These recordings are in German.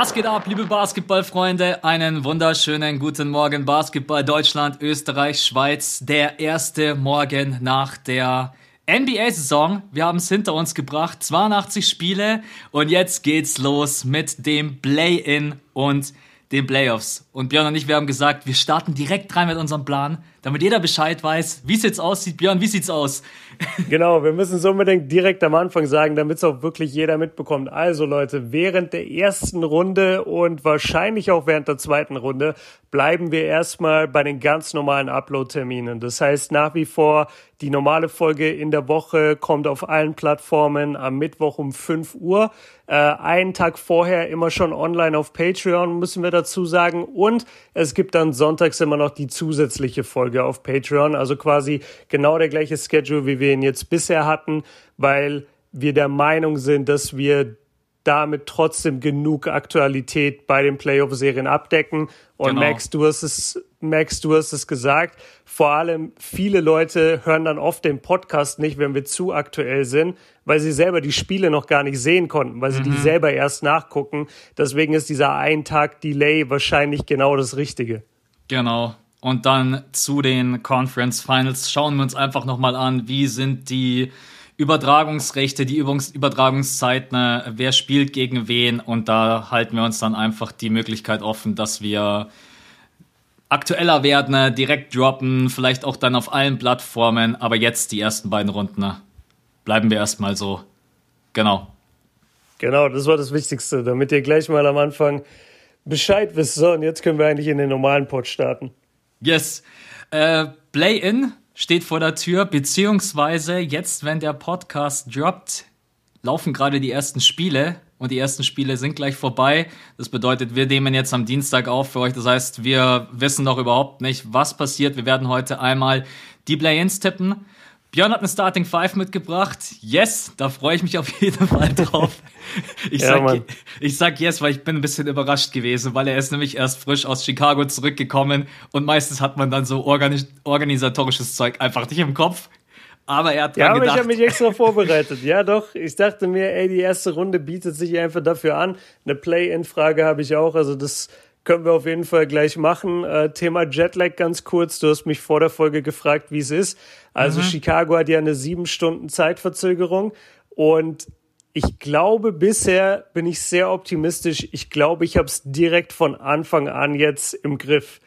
Was geht ab, liebe Basketballfreunde? Einen wunderschönen guten Morgen, Basketball Deutschland, Österreich, Schweiz. Der erste Morgen nach der NBA-Saison. Wir haben es hinter uns gebracht. 82 Spiele und jetzt geht's los mit dem Play-In und den Playoffs. Und Björn und ich, wir haben gesagt, wir starten direkt rein mit unserem Plan, damit jeder Bescheid weiß, wie es jetzt aussieht. Björn, wie sieht's aus? Genau, wir müssen es unbedingt direkt am Anfang sagen, damit es auch wirklich jeder mitbekommt. Also Leute, während der ersten Runde und wahrscheinlich auch während der zweiten Runde bleiben wir erstmal bei den ganz normalen Upload-Terminen. Das heißt, nach wie vor die normale Folge in der Woche kommt auf allen Plattformen am Mittwoch um 5 Uhr. Äh, einen Tag vorher immer schon online auf Patreon, müssen wir dazu sagen. Und es gibt dann sonntags immer noch die zusätzliche Folge auf Patreon. Also quasi genau der gleiche Schedule, wie wir ihn jetzt bisher hatten, weil wir der Meinung sind, dass wir damit trotzdem genug Aktualität bei den Playoff-Serien abdecken. Und genau. Max, du hast es, Max, du hast es gesagt. Vor allem viele Leute hören dann oft den Podcast nicht, wenn wir zu aktuell sind, weil sie selber die Spiele noch gar nicht sehen konnten, weil sie mhm. die selber erst nachgucken. Deswegen ist dieser ein Tag Delay wahrscheinlich genau das Richtige. Genau. Und dann zu den Conference Finals schauen wir uns einfach nochmal an, wie sind die Übertragungsrechte, die Übungs Übertragungszeiten, wer spielt gegen wen und da halten wir uns dann einfach die Möglichkeit offen, dass wir aktueller werden, direkt droppen, vielleicht auch dann auf allen Plattformen, aber jetzt die ersten beiden Runden bleiben wir erstmal so. Genau. Genau, das war das Wichtigste, damit ihr gleich mal am Anfang Bescheid wisst. So, und jetzt können wir eigentlich in den normalen Pod starten. Yes. Äh, Play-In steht vor der Tür, beziehungsweise jetzt, wenn der Podcast droppt, laufen gerade die ersten Spiele und die ersten Spiele sind gleich vorbei. Das bedeutet, wir nehmen jetzt am Dienstag auf für euch. Das heißt, wir wissen noch überhaupt nicht, was passiert. Wir werden heute einmal die Play-ins tippen. Björn hat eine Starting Five mitgebracht. Yes, da freue ich mich auf jeden Fall drauf. Ich, ja, sag, ich sag yes, weil ich bin ein bisschen überrascht gewesen, weil er ist nämlich erst frisch aus Chicago zurückgekommen und meistens hat man dann so organis organisatorisches Zeug einfach nicht im Kopf. Aber er hat dran ja, aber gedacht. ich habe mich extra vorbereitet. Ja, doch. Ich dachte mir, ey, die erste Runde bietet sich einfach dafür an. Eine Play-in-Frage habe ich auch. Also das können wir auf jeden Fall gleich machen. Äh, Thema Jetlag ganz kurz. Du hast mich vor der Folge gefragt, wie es ist. Also mhm. Chicago hat ja eine sieben Stunden Zeitverzögerung und ich glaube, bisher bin ich sehr optimistisch. Ich glaube, ich habe es direkt von Anfang an jetzt im Griff.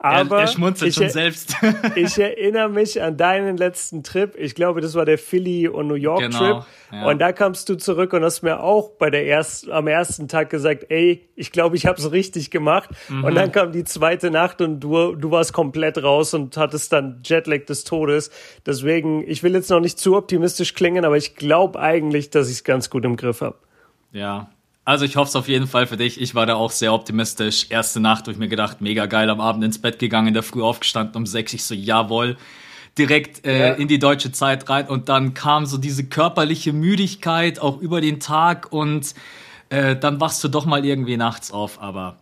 Aber er, er schmunzelt schon selbst. ich erinnere mich an deinen letzten Trip. Ich glaube, das war der Philly und New York genau, Trip. Ja. Und da kamst du zurück und hast mir auch bei der ersten, am ersten Tag gesagt, ey, ich glaube, ich habe es richtig gemacht. Mhm. Und dann kam die zweite Nacht und du, du warst komplett raus und hattest dann Jetlag des Todes. Deswegen, ich will jetzt noch nicht zu optimistisch klingen, aber ich glaube eigentlich, dass ich es ganz gut im Griff habe. Ja, also ich hoffe es auf jeden Fall für dich. Ich war da auch sehr optimistisch. Erste Nacht habe ich mir gedacht, mega geil, am Abend ins Bett gegangen, in der Früh aufgestanden um sechs. Ich so, jawohl, direkt äh, ja. in die deutsche Zeit rein. Und dann kam so diese körperliche Müdigkeit auch über den Tag und äh, dann wachst du doch mal irgendwie nachts auf. Aber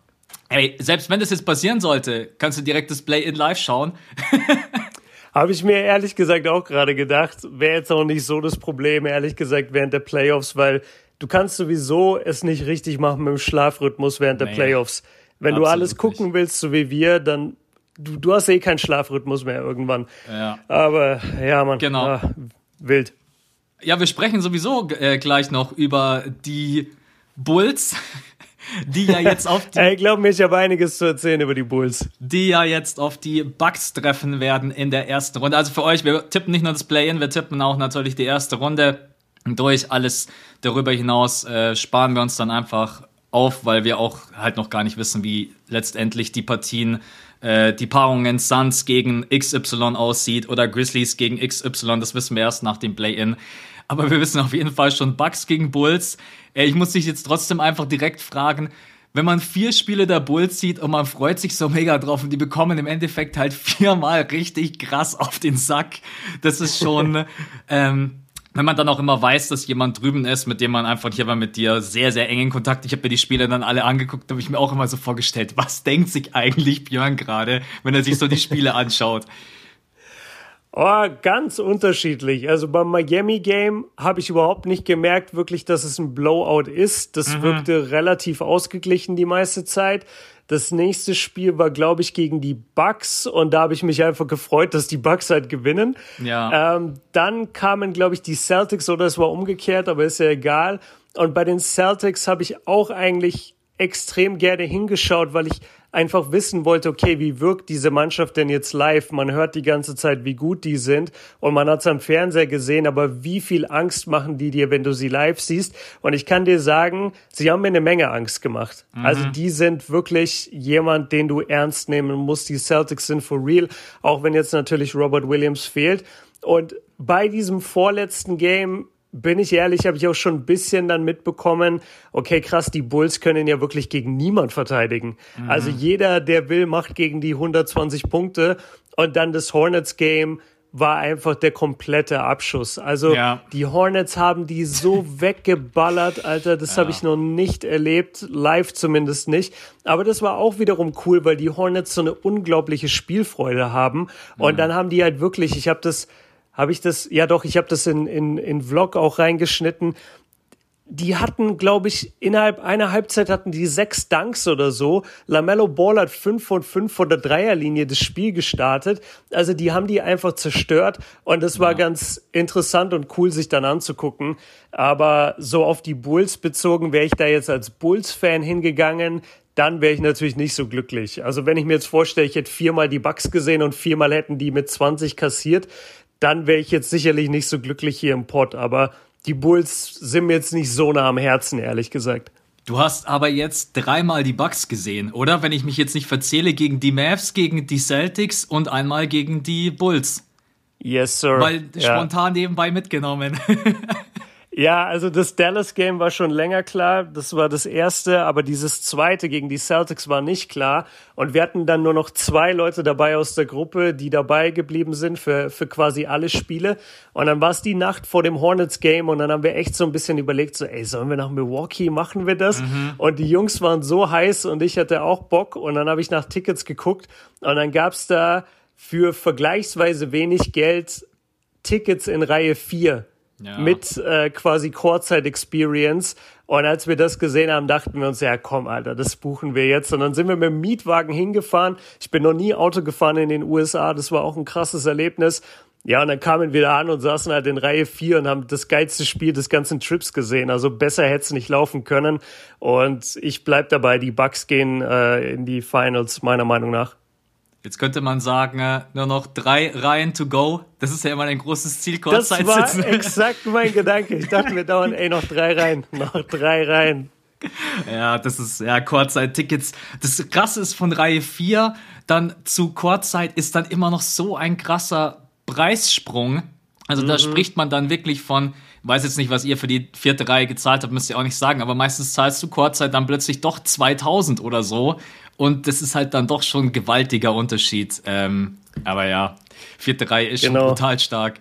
hey, selbst wenn das jetzt passieren sollte, kannst du direkt das Play in Live schauen. Habe ich mir ehrlich gesagt auch gerade gedacht, wäre jetzt auch nicht so das Problem, ehrlich gesagt, während der Playoffs, weil du kannst sowieso es nicht richtig machen mit dem Schlafrhythmus während der nee, Playoffs. Wenn du alles gucken nicht. willst, so wie wir, dann du, du hast eh keinen Schlafrhythmus mehr irgendwann. Ja. Aber ja, man, genau. Ah, wild. Ja, wir sprechen sowieso äh, gleich noch über die Bulls, die ja jetzt auf die. ich glaube mir, ich habe einiges zu erzählen über die Bulls. Die ja jetzt auf die Bucks treffen werden in der ersten Runde. Also für euch, wir tippen nicht nur das Play-In, wir tippen auch natürlich die erste Runde durch. Alles darüber hinaus äh, sparen wir uns dann einfach auf, weil wir auch halt noch gar nicht wissen, wie letztendlich die Partien, äh, die Paarungen Suns gegen XY aussieht oder Grizzlies gegen XY. Das wissen wir erst nach dem Play-In. Aber wir wissen auf jeden Fall schon Bucks gegen Bulls. Äh, ich muss dich jetzt trotzdem einfach direkt fragen, wenn man vier Spiele der Bulls sieht und man freut sich so mega drauf und die bekommen im Endeffekt halt viermal richtig krass auf den Sack. Das ist schon, ähm, wenn man dann auch immer weiß, dass jemand drüben ist, mit dem man einfach hier war mit dir sehr, sehr eng in Kontakt. Ich habe mir die Spiele dann alle angeguckt, habe ich mir auch immer so vorgestellt, was denkt sich eigentlich Björn gerade, wenn er sich so die Spiele anschaut? Oh, ganz unterschiedlich. Also beim Miami Game habe ich überhaupt nicht gemerkt, wirklich, dass es ein Blowout ist. Das mhm. wirkte relativ ausgeglichen die meiste Zeit. Das nächste Spiel war, glaube ich, gegen die Bucks und da habe ich mich einfach gefreut, dass die Bucks halt gewinnen. Ja. Ähm, dann kamen, glaube ich, die Celtics oder es war umgekehrt, aber ist ja egal. Und bei den Celtics habe ich auch eigentlich extrem gerne hingeschaut, weil ich einfach wissen wollte, okay, wie wirkt diese Mannschaft denn jetzt live? Man hört die ganze Zeit, wie gut die sind und man hat es am Fernseher gesehen, aber wie viel Angst machen die dir, wenn du sie live siehst? Und ich kann dir sagen, sie haben mir eine Menge Angst gemacht. Mhm. Also die sind wirklich jemand, den du ernst nehmen musst. Die Celtics sind for real, auch wenn jetzt natürlich Robert Williams fehlt. Und bei diesem vorletzten Game bin ich ehrlich, habe ich auch schon ein bisschen dann mitbekommen, okay, krass, die Bulls können ja wirklich gegen niemand verteidigen. Mhm. Also jeder, der will, macht gegen die 120 Punkte und dann das Hornets Game war einfach der komplette Abschuss. Also ja. die Hornets haben die so weggeballert, Alter, das ja. habe ich noch nicht erlebt, live zumindest nicht. Aber das war auch wiederum cool, weil die Hornets so eine unglaubliche Spielfreude haben. Und mhm. dann haben die halt wirklich, ich habe das habe ich das, ja doch, ich habe das in, in, in Vlog auch reingeschnitten. Die hatten, glaube ich, innerhalb einer Halbzeit hatten die sechs Dunks oder so. Lamello Ball hat fünf von fünf von der Dreierlinie das Spiel gestartet. Also die haben die einfach zerstört und das war ja. ganz interessant und cool, sich dann anzugucken. Aber so auf die Bulls bezogen wäre ich da jetzt als Bulls-Fan hingegangen dann wäre ich natürlich nicht so glücklich. Also wenn ich mir jetzt vorstelle, ich hätte viermal die Bugs gesehen und viermal hätten die mit 20 kassiert, dann wäre ich jetzt sicherlich nicht so glücklich hier im Pod. Aber die Bulls sind mir jetzt nicht so nah am Herzen, ehrlich gesagt. Du hast aber jetzt dreimal die Bucks gesehen, oder? Wenn ich mich jetzt nicht verzähle, gegen die Mavs, gegen die Celtics und einmal gegen die Bulls. Yes, sir. Weil ja. spontan nebenbei mitgenommen. Ja, also das Dallas-Game war schon länger klar. Das war das erste, aber dieses zweite gegen die Celtics war nicht klar. Und wir hatten dann nur noch zwei Leute dabei aus der Gruppe, die dabei geblieben sind für, für quasi alle Spiele. Und dann war es die Nacht vor dem Hornets-Game und dann haben wir echt so ein bisschen überlegt, so, ey, sollen wir nach Milwaukee, machen wir das? Mhm. Und die Jungs waren so heiß und ich hatte auch Bock. Und dann habe ich nach Tickets geguckt und dann gab's da für vergleichsweise wenig Geld Tickets in Reihe 4 ja. mit äh, quasi Courtside-Experience. Und als wir das gesehen haben, dachten wir uns, ja komm, Alter, das buchen wir jetzt. Und dann sind wir mit dem Mietwagen hingefahren. Ich bin noch nie Auto gefahren in den USA. Das war auch ein krasses Erlebnis. Ja, und dann kamen wir da an und saßen halt in Reihe 4 und haben das geilste Spiel des ganzen Trips gesehen. Also besser hätte es nicht laufen können. Und ich bleib dabei, die Bucks gehen äh, in die Finals, meiner Meinung nach. Jetzt könnte man sagen, äh, nur noch drei Reihen to go. Das ist ja immer ein großes Ziel, Kurzzeit Das war exakt mein Gedanke. Ich dachte mir dauernd, ey, noch drei Reihen, noch drei Reihen. Ja, das ist, ja, Kurzzeit-Tickets. Das Krasse ist von Reihe 4 dann zu Kurzzeit ist dann immer noch so ein krasser Preissprung. Also mhm. da spricht man dann wirklich von, weiß jetzt nicht, was ihr für die vierte Reihe gezahlt habt, müsst ihr auch nicht sagen, aber meistens zahlst du Kurzzeit dann plötzlich doch 2000 oder so. Und das ist halt dann doch schon ein gewaltiger Unterschied. Ähm, aber ja, vierte Reihe ist genau. schon brutal stark.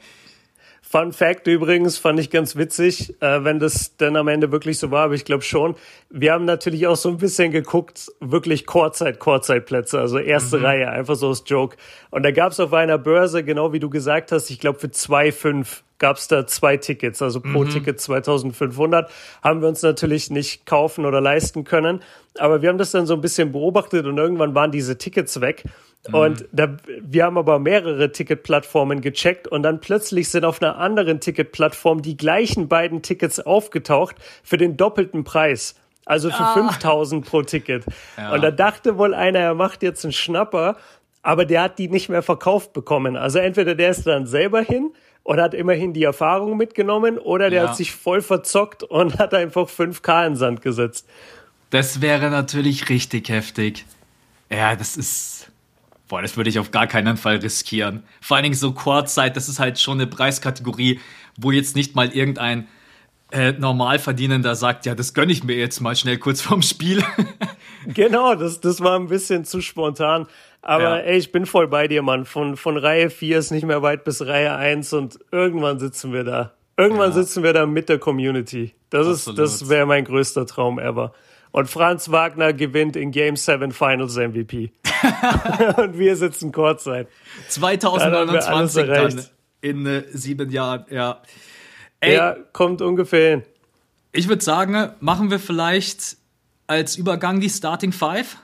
Fun Fact übrigens, fand ich ganz witzig, äh, wenn das dann am Ende wirklich so war, aber ich glaube schon. Wir haben natürlich auch so ein bisschen geguckt, wirklich Chorzeit, Chorzeit-Plätze, also erste mhm. Reihe, einfach so als Joke. Und da gab es auf einer Börse, genau wie du gesagt hast, ich glaube für zwei fünf gab es da zwei Tickets, also pro mhm. Ticket 2500. Haben wir uns natürlich nicht kaufen oder leisten können. Aber wir haben das dann so ein bisschen beobachtet und irgendwann waren diese Tickets weg. Mhm. Und da, wir haben aber mehrere Ticketplattformen gecheckt und dann plötzlich sind auf einer anderen Ticketplattform die gleichen beiden Tickets aufgetaucht für den doppelten Preis. Also für ah. 5000 pro Ticket. Ja. Und da dachte wohl einer, er macht jetzt einen Schnapper, aber der hat die nicht mehr verkauft bekommen. Also entweder der ist dann selber hin und hat immerhin die Erfahrung mitgenommen oder der ja. hat sich voll verzockt und hat einfach 5K in Sand gesetzt. Das wäre natürlich richtig heftig. Ja, das ist. Boah, das würde ich auf gar keinen Fall riskieren. Vor allen Dingen so Kurzzeit, das ist halt schon eine Preiskategorie, wo jetzt nicht mal irgendein äh, Normalverdienender sagt, ja, das gönne ich mir jetzt mal schnell kurz vorm Spiel. genau, das, das war ein bisschen zu spontan. Aber ja. ey, ich bin voll bei dir, Mann. Von, von Reihe 4 ist nicht mehr weit bis Reihe 1 und irgendwann sitzen wir da. Irgendwann ja. sitzen wir da mit der Community. Das Absolut. ist, das wäre mein größter Traum ever. Und Franz Wagner gewinnt in Game 7 Finals MVP. und wir sitzen Kurzzeit. 2029 dann, dann in äh, sieben Jahren, ja. Ey, ja, kommt ungefähr hin. Ich würde sagen, machen wir vielleicht als Übergang die Starting Five?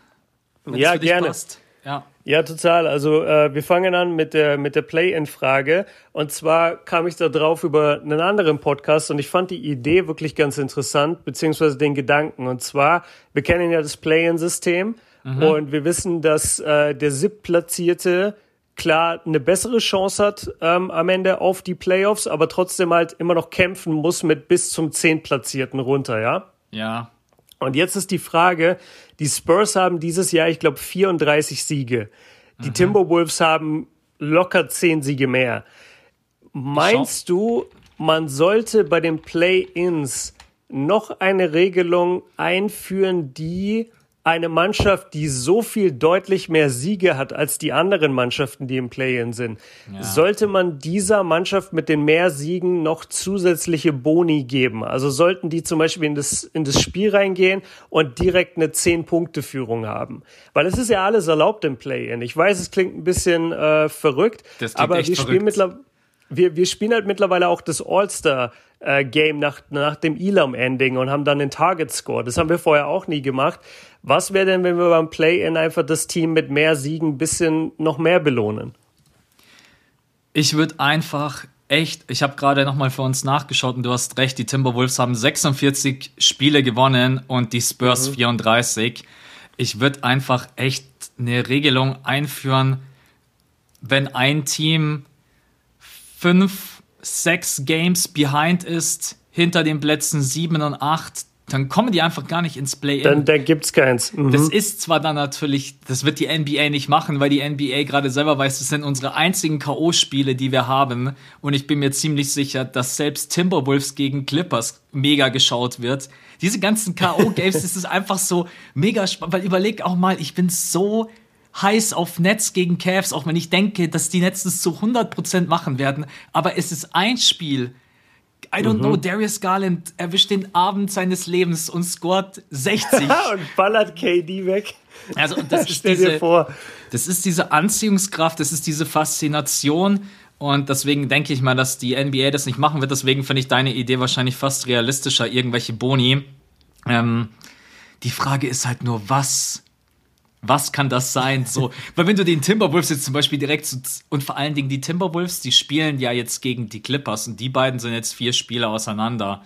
Ja, gerne. Passt. Ja. Ja, total. Also äh, wir fangen an mit der mit der Play-in-Frage. Und zwar kam ich da drauf über einen anderen Podcast und ich fand die Idee wirklich ganz interessant, beziehungsweise den Gedanken. Und zwar, wir kennen ja das Play-in-System mhm. und wir wissen, dass äh, der SIP-Platzierte klar eine bessere Chance hat ähm, am Ende auf die Playoffs, aber trotzdem halt immer noch kämpfen muss mit bis zum Zehntplatzierten runter, ja? Ja. Und jetzt ist die Frage, die Spurs haben dieses Jahr, ich glaube, 34 Siege. Die mhm. Timberwolves haben locker 10 Siege mehr. Meinst du, man sollte bei den Play-ins noch eine Regelung einführen, die eine Mannschaft, die so viel deutlich mehr Siege hat als die anderen Mannschaften, die im Play-in sind, ja. sollte man dieser Mannschaft mit den mehr Siegen noch zusätzliche Boni geben? Also sollten die zum Beispiel in das, in das Spiel reingehen und direkt eine 10-Punkte-Führung haben? Weil es ist ja alles erlaubt im Play-in. Ich weiß, es klingt ein bisschen äh, verrückt, aber wir spielen mittlerweile wir, wir spielen halt mittlerweile auch das All-Star äh, Game nach, nach dem Elam-Ending und haben dann den Target-Score. Das haben wir vorher auch nie gemacht. Was wäre denn, wenn wir beim Play-In einfach das Team mit mehr Siegen ein bisschen noch mehr belohnen? Ich würde einfach echt, ich habe gerade nochmal für uns nachgeschaut und du hast recht, die Timberwolves haben 46 Spiele gewonnen und die Spurs mhm. 34. Ich würde einfach echt eine Regelung einführen, wenn ein Team fünf, sechs Games behind ist, hinter den Plätzen sieben und acht, dann kommen die einfach gar nicht ins Play-In. Dann, dann gibt's keins. Mhm. Das ist zwar dann natürlich, das wird die NBA nicht machen, weil die NBA gerade selber weiß, das sind unsere einzigen K.O.-Spiele, die wir haben. Und ich bin mir ziemlich sicher, dass selbst Timberwolves gegen Clippers mega geschaut wird. Diese ganzen K.O.-Games, das ist einfach so mega spannend, weil überleg auch mal, ich bin so heiß auf Nets gegen Cavs, auch wenn ich denke, dass die Nets das zu 100% machen werden. Aber es ist ein Spiel. I don't mhm. know, Darius Garland erwischt den Abend seines Lebens und scoret 60. und ballert KD weg. Also, das ist diese, das ist diese Anziehungskraft, das ist diese Faszination. Und deswegen denke ich mal, dass die NBA das nicht machen wird. Deswegen finde ich deine Idee wahrscheinlich fast realistischer, irgendwelche Boni. Ähm, die Frage ist halt nur, was was kann das sein? So, weil wenn du den Timberwolves jetzt zum Beispiel direkt so, und vor allen Dingen die Timberwolves, die spielen ja jetzt gegen die Clippers und die beiden sind jetzt vier Spiele auseinander.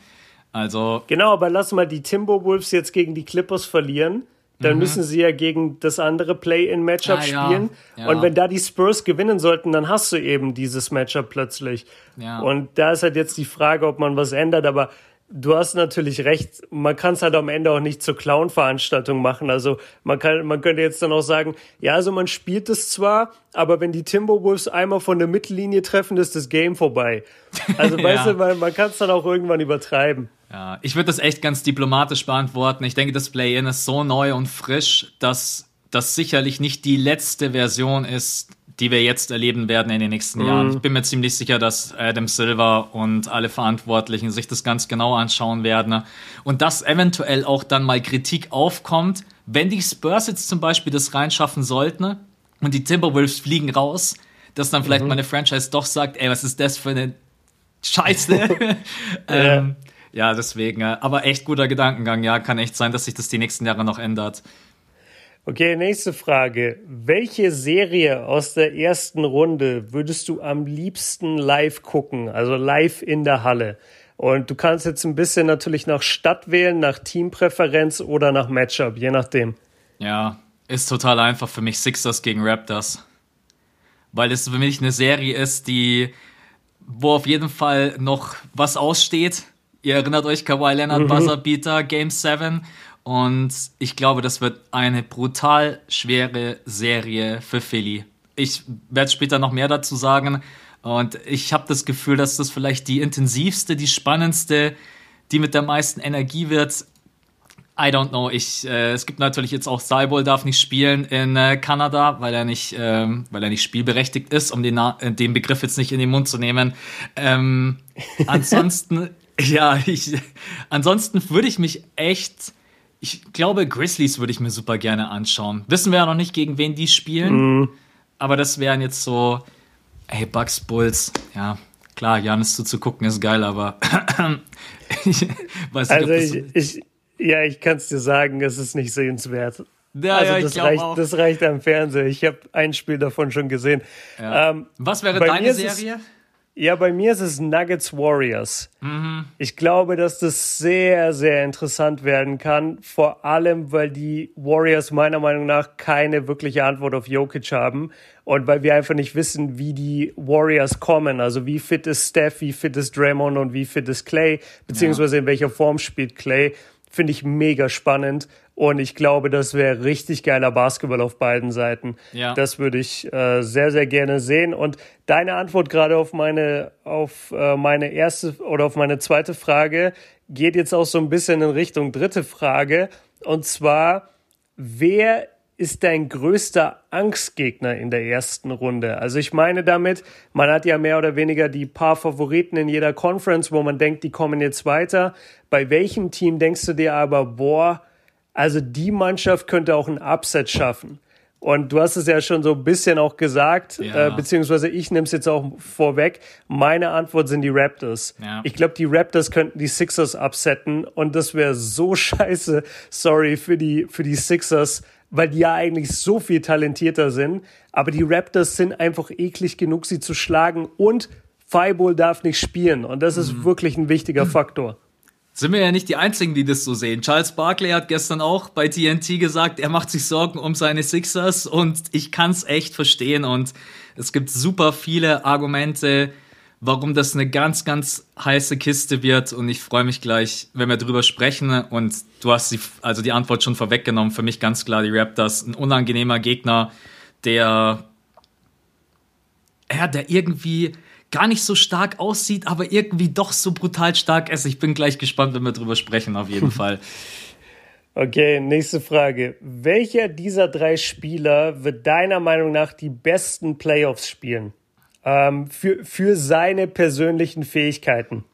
Also. Genau, aber lass mal die Timberwolves jetzt gegen die Clippers verlieren. Dann mhm. müssen sie ja gegen das andere Play-in-Matchup ah, spielen. Ja, ja. Und wenn da die Spurs gewinnen sollten, dann hast du eben dieses Matchup plötzlich. Ja. Und da ist halt jetzt die Frage, ob man was ändert. Aber Du hast natürlich recht. Man kann es halt am Ende auch nicht zur Clown-Veranstaltung machen. Also man kann, man könnte jetzt dann auch sagen, ja, also man spielt es zwar, aber wenn die Timberwolves einmal von der Mittellinie treffen, ist das Game vorbei. Also weißt ja. du, man, man kann es dann auch irgendwann übertreiben. Ja, ich würde das echt ganz diplomatisch beantworten. Ich denke, das Play-In ist so neu und frisch, dass das sicherlich nicht die letzte Version ist, die wir jetzt erleben werden in den nächsten mhm. Jahren. Ich bin mir ziemlich sicher, dass Adam Silver und alle Verantwortlichen sich das ganz genau anschauen werden und dass eventuell auch dann mal Kritik aufkommt, wenn die Spurs jetzt zum Beispiel das reinschaffen sollten und die Timberwolves fliegen raus, dass dann vielleicht mhm. meine Franchise doch sagt, ey, was ist das für eine Scheiße? ähm, ja, deswegen, äh, aber echt guter Gedankengang, ja, kann echt sein, dass sich das die nächsten Jahre noch ändert. Okay, nächste Frage. Welche Serie aus der ersten Runde würdest du am liebsten live gucken? Also live in der Halle. Und du kannst jetzt ein bisschen natürlich nach Stadt wählen, nach Teampräferenz oder nach Matchup, je nachdem. Ja, ist total einfach für mich Sixers gegen Raptors. Weil es für mich eine Serie ist, die, wo auf jeden Fall noch was aussteht. Ihr erinnert euch Kawhi Leonard, mhm. Buzzerbeater, Game 7 und ich glaube, das wird eine brutal schwere Serie für Philly. Ich werde später noch mehr dazu sagen. Und ich habe das Gefühl, dass das vielleicht die intensivste, die spannendste, die mit der meisten Energie wird. I don't know. Ich, äh, es gibt natürlich jetzt auch Cybol darf nicht spielen in äh, Kanada, weil er nicht, ähm, weil er nicht spielberechtigt ist, um den, äh, den Begriff jetzt nicht in den Mund zu nehmen. Ähm, ansonsten, ja, ich, ansonsten würde ich mich echt ich glaube, Grizzlies würde ich mir super gerne anschauen. Wissen wir ja noch nicht, gegen wen die spielen. Mhm. Aber das wären jetzt so, ey, Bugs, Bulls, ja, klar, Janis zuzugucken ist geil, aber ich weiß nicht, also ich, ich, ja, ich kann es dir sagen, es ist nicht sehenswert. Ja, also ja, das, reicht, auch. das reicht am Fernseher. Ich habe ein Spiel davon schon gesehen. Ja. Ähm, Was wäre deine Serie? Es, ja, bei mir ist es Nuggets Warriors. Mhm. Ich glaube, dass das sehr, sehr interessant werden kann. Vor allem, weil die Warriors meiner Meinung nach keine wirkliche Antwort auf Jokic haben. Und weil wir einfach nicht wissen, wie die Warriors kommen. Also wie fit ist Steph, wie fit ist Draymond und wie fit ist Clay. Beziehungsweise in welcher Form spielt Clay. Finde ich mega spannend. Und ich glaube, das wäre richtig geiler Basketball auf beiden Seiten. Ja. Das würde ich äh, sehr, sehr gerne sehen. Und deine Antwort gerade auf meine, auf äh, meine erste oder auf meine zweite Frage geht jetzt auch so ein bisschen in Richtung dritte Frage. Und zwar, wer ist dein größter Angstgegner in der ersten Runde? Also ich meine damit, man hat ja mehr oder weniger die paar Favoriten in jeder Conference, wo man denkt, die kommen jetzt weiter. Bei welchem Team denkst du dir aber, boah, also die Mannschaft könnte auch ein Upset schaffen. Und du hast es ja schon so ein bisschen auch gesagt, ja. äh, beziehungsweise ich nehme es jetzt auch vorweg. Meine Antwort sind die Raptors. Ja. Ich glaube, die Raptors könnten die Sixers upsetten und das wäre so scheiße, sorry, für die, für die Sixers, weil die ja eigentlich so viel talentierter sind. Aber die Raptors sind einfach eklig genug, sie zu schlagen und Fireball darf nicht spielen. Und das ist mhm. wirklich ein wichtiger Faktor sind wir ja nicht die Einzigen, die das so sehen. Charles Barkley hat gestern auch bei TNT gesagt, er macht sich Sorgen um seine Sixers und ich kann es echt verstehen und es gibt super viele Argumente, warum das eine ganz, ganz heiße Kiste wird und ich freue mich gleich, wenn wir drüber sprechen und du hast die, also die Antwort schon vorweggenommen. Für mich ganz klar die Raptors, ein unangenehmer Gegner, der, ja, der irgendwie gar nicht so stark aussieht, aber irgendwie doch so brutal stark ist. Ich bin gleich gespannt, wenn wir drüber sprechen, auf jeden Fall. Okay, nächste Frage. Welcher dieser drei Spieler wird deiner Meinung nach die besten Playoffs spielen? Ähm, für, für seine persönlichen Fähigkeiten.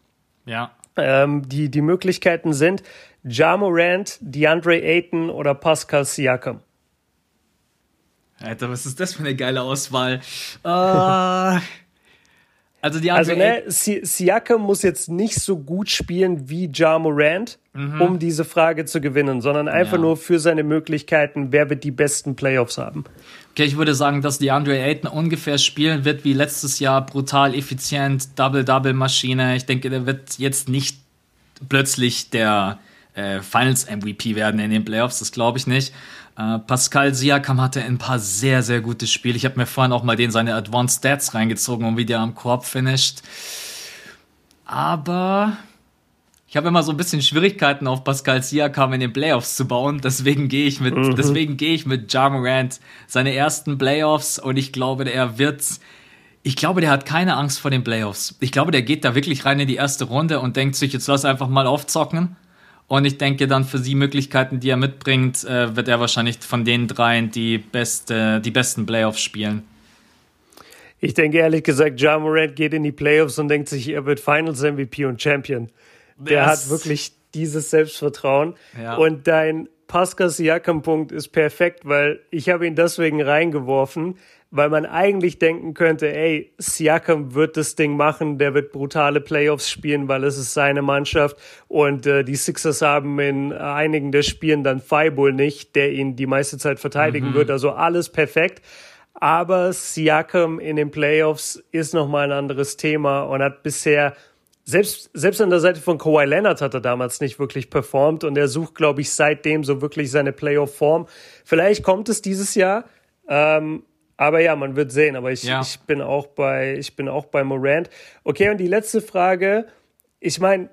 Ja. Ähm, die, die Möglichkeiten sind Ja Morant, DeAndre Ayton oder Pascal Siakam. Alter, was ist das für eine geile Auswahl? Uh, Also die also ne, si Siakam muss jetzt nicht so gut spielen wie Ja Morant, mhm. um diese Frage zu gewinnen, sondern einfach ja. nur für seine Möglichkeiten, wer wird die besten Playoffs haben. Okay, ich würde sagen, dass die Andre Ayton ungefähr spielen wird wie letztes Jahr, brutal effizient, Double-Double-Maschine. Ich denke, der wird jetzt nicht plötzlich der äh, Finals-MVP werden in den Playoffs, das glaube ich nicht. Äh, Pascal Siakam hatte ein paar sehr, sehr gute Spiele. Ich habe mir vorhin auch mal den seine Advanced Stats reingezogen und wie der am Korb finisht. Aber ich habe immer so ein bisschen Schwierigkeiten auf Pascal Siakam in den Playoffs zu bauen. Deswegen gehe ich mit, mhm. deswegen gehe ich mit Ja Morant seine ersten Playoffs und ich glaube, er wird, ich glaube, der hat keine Angst vor den Playoffs. Ich glaube, der geht da wirklich rein in die erste Runde und denkt sich, jetzt lass einfach mal aufzocken und ich denke dann für die Möglichkeiten, die er mitbringt, äh, wird er wahrscheinlich von den dreien die, beste, die besten Playoffs spielen. Ich denke ehrlich gesagt, Ja Morant geht in die Playoffs und denkt sich, er wird Finals MVP und Champion. Der das hat wirklich dieses Selbstvertrauen. Ja. Und dein Pascal Siakam-Punkt ist perfekt, weil ich habe ihn deswegen reingeworfen, weil man eigentlich denken könnte, ey, Siakam wird das Ding machen, der wird brutale Playoffs spielen, weil es ist seine Mannschaft und äh, die Sixers haben in einigen der Spielen dann Fireball nicht, der ihn die meiste Zeit verteidigen mhm. wird, also alles perfekt. Aber Siakam in den Playoffs ist nochmal ein anderes Thema und hat bisher selbst, selbst an der Seite von Kawhi Leonard hat er damals nicht wirklich performt und er sucht, glaube ich, seitdem so wirklich seine Playoff-Form. Vielleicht kommt es dieses Jahr. Ähm, aber ja, man wird sehen. Aber ich, ja. ich bin auch bei, ich bin auch bei Morant. Okay, und die letzte Frage. Ich meine,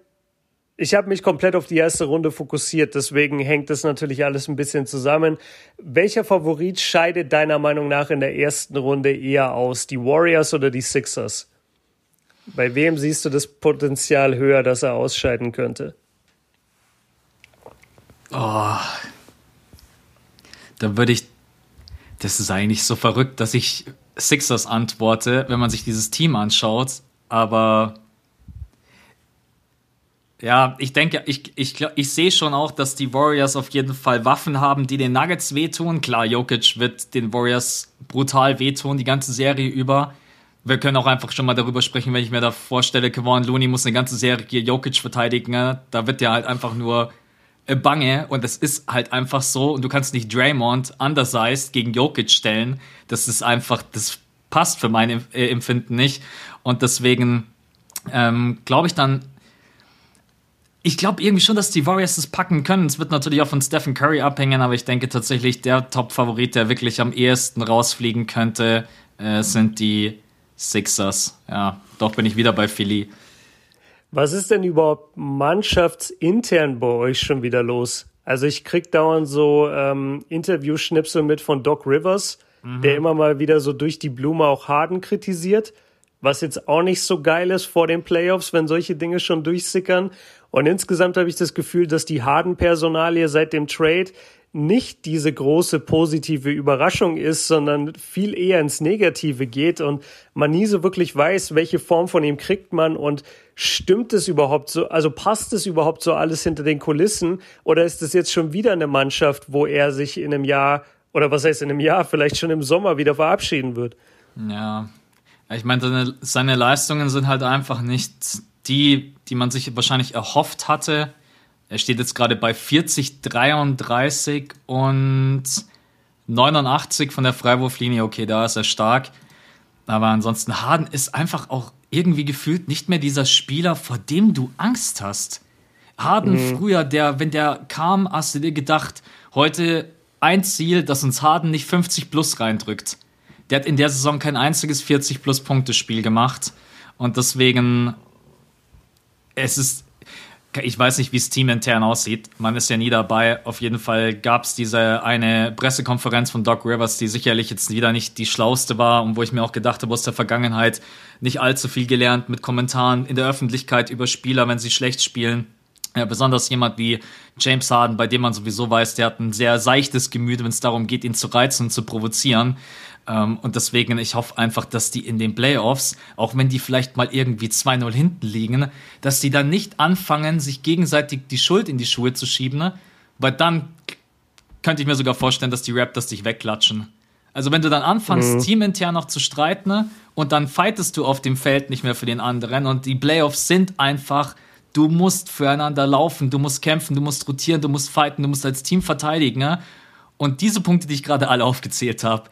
ich habe mich komplett auf die erste Runde fokussiert, deswegen hängt das natürlich alles ein bisschen zusammen. Welcher Favorit scheidet deiner Meinung nach in der ersten Runde eher aus? Die Warriors oder die Sixers? Bei wem siehst du das Potenzial höher, dass er ausscheiden könnte? Oh. Da würde ich das ist eigentlich so verrückt, dass ich Sixers antworte, wenn man sich dieses Team anschaut. Aber Ja, ich denke, ich, ich, ich sehe schon auch, dass die Warriors auf jeden Fall Waffen haben, die den Nuggets wehtun. Klar, Jokic wird den Warriors brutal wehtun, die ganze Serie über. Wir können auch einfach schon mal darüber sprechen, wenn ich mir da vorstelle, Kevon Looney muss eine ganze Serie Jokic verteidigen. Ne? Da wird der halt einfach nur äh, bange und das ist halt einfach so. Und du kannst nicht Draymond undersized gegen Jokic stellen. Das ist einfach, das passt für mein äh, Empfinden nicht. Und deswegen ähm, glaube ich dann, ich glaube irgendwie schon, dass die Warriors das packen können. Es wird natürlich auch von Stephen Curry abhängen, aber ich denke tatsächlich, der Top-Favorit, der wirklich am ehesten rausfliegen könnte, äh, sind die Sixers. Ja, doch bin ich wieder bei Philly. Was ist denn überhaupt mannschaftsintern bei euch schon wieder los? Also ich krieg dauernd so ähm, Interview-Schnipsel mit von Doc Rivers, mhm. der immer mal wieder so durch die Blume auch Harden kritisiert, was jetzt auch nicht so geil ist vor den Playoffs, wenn solche Dinge schon durchsickern. Und insgesamt habe ich das Gefühl, dass die Harden-Personalie seit dem Trade nicht diese große positive Überraschung ist, sondern viel eher ins Negative geht und man nie so wirklich weiß, welche Form von ihm kriegt man und stimmt es überhaupt so, also passt es überhaupt so alles hinter den Kulissen oder ist es jetzt schon wieder eine Mannschaft, wo er sich in einem Jahr oder was heißt in einem Jahr, vielleicht schon im Sommer wieder verabschieden wird? Ja, ich meine, seine, seine Leistungen sind halt einfach nicht die, die man sich wahrscheinlich erhofft hatte. Er steht jetzt gerade bei 40, 33 und 89 von der Freiwurflinie. Okay, da ist er stark. Aber ansonsten, Harden ist einfach auch irgendwie gefühlt nicht mehr dieser Spieler, vor dem du Angst hast. Harden mhm. früher, der, wenn der kam, hast du dir gedacht, heute ein Ziel, dass uns Harden nicht 50 plus reindrückt. Der hat in der Saison kein einziges 40 plus Punkte Spiel gemacht. Und deswegen, es ist ich weiß nicht, wie es teamintern aussieht. Man ist ja nie dabei. Auf jeden Fall gab es diese eine Pressekonferenz von Doc Rivers, die sicherlich jetzt wieder nicht die schlauste war und wo ich mir auch gedacht habe, aus der Vergangenheit nicht allzu viel gelernt mit Kommentaren in der Öffentlichkeit über Spieler, wenn sie schlecht spielen. Ja, besonders jemand wie James Harden, bei dem man sowieso weiß, der hat ein sehr seichtes Gemüt, wenn es darum geht, ihn zu reizen und zu provozieren. Ähm, und deswegen, ich hoffe einfach, dass die in den Playoffs, auch wenn die vielleicht mal irgendwie 2-0 hinten liegen, dass die dann nicht anfangen, sich gegenseitig die Schuld in die Schuhe zu schieben, weil dann könnte ich mir sogar vorstellen, dass die Raptors dich wegklatschen. Also wenn du dann anfängst, mhm. teamintern noch zu streiten und dann fightest du auf dem Feld nicht mehr für den anderen und die Playoffs sind einfach, du musst füreinander laufen, du musst kämpfen, du musst rotieren, du musst fighten, du musst als Team verteidigen. Und diese Punkte, die ich gerade alle aufgezählt habe,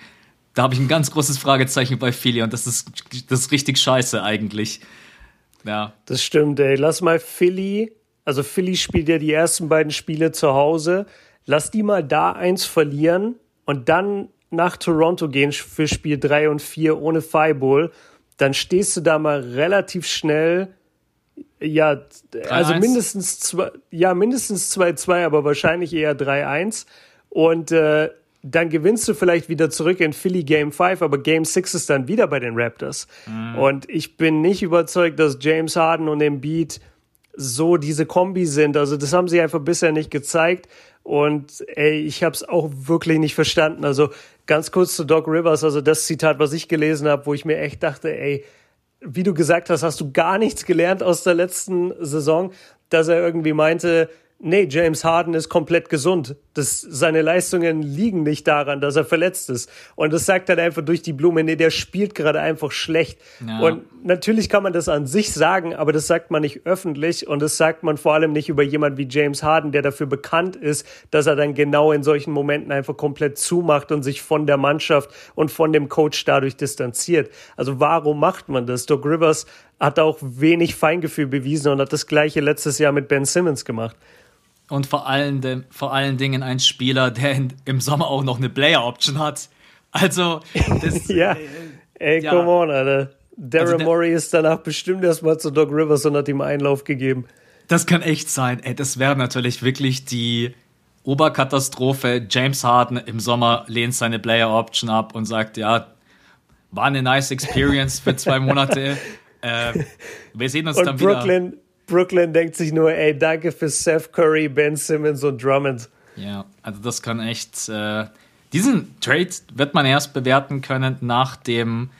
da habe ich ein ganz großes Fragezeichen bei Philly und das ist, das ist richtig scheiße eigentlich. Ja. Das stimmt, ey. Lass mal Philly, also Philly spielt ja die ersten beiden Spiele zu Hause. Lass die mal da eins verlieren und dann nach Toronto gehen für Spiel 3 und 4 ohne Fireball. Dann stehst du da mal relativ schnell ja, also mindestens zwei, ja, mindestens 2-2, aber wahrscheinlich eher 3-1. Und äh, dann gewinnst du vielleicht wieder zurück in Philly Game 5, aber Game 6 ist dann wieder bei den Raptors. Mhm. Und ich bin nicht überzeugt, dass James Harden und Embiid so diese Kombi sind. Also das haben sie einfach bisher nicht gezeigt. Und ey, ich habe es auch wirklich nicht verstanden. Also ganz kurz zu Doc Rivers, also das Zitat, was ich gelesen habe, wo ich mir echt dachte, ey, wie du gesagt hast, hast du gar nichts gelernt aus der letzten Saison, dass er irgendwie meinte, nee, James Harden ist komplett gesund. Das, seine Leistungen liegen nicht daran, dass er verletzt ist. Und das sagt dann einfach durch die Blume, nee, der spielt gerade einfach schlecht. Ja. Und natürlich kann man das an sich sagen, aber das sagt man nicht öffentlich und das sagt man vor allem nicht über jemand wie James Harden, der dafür bekannt ist, dass er dann genau in solchen Momenten einfach komplett zumacht und sich von der Mannschaft und von dem Coach dadurch distanziert. Also warum macht man das? Doc Rivers hat auch wenig Feingefühl bewiesen und hat das gleiche letztes Jahr mit Ben Simmons gemacht und vor allen, vor allen Dingen ein Spieler, der in, im Sommer auch noch eine Player-Option hat. Also, das, ja, äh, ey, ja. come on, Alter. Daryl also Morey ist danach bestimmt erstmal zu Doc Rivers und hat ihm Einlauf gegeben. Das kann echt sein. Ey, das wäre natürlich wirklich die Oberkatastrophe. James Harden im Sommer lehnt seine Player Option ab und sagt, ja, war eine nice Experience für zwei Monate. äh, wir sehen uns und dann Brooklyn, wieder. Brooklyn denkt sich nur, ey, danke für Seth Curry, Ben Simmons und Drummond. Ja, also das kann echt. Äh, diesen Trade wird man erst bewerten können nach dem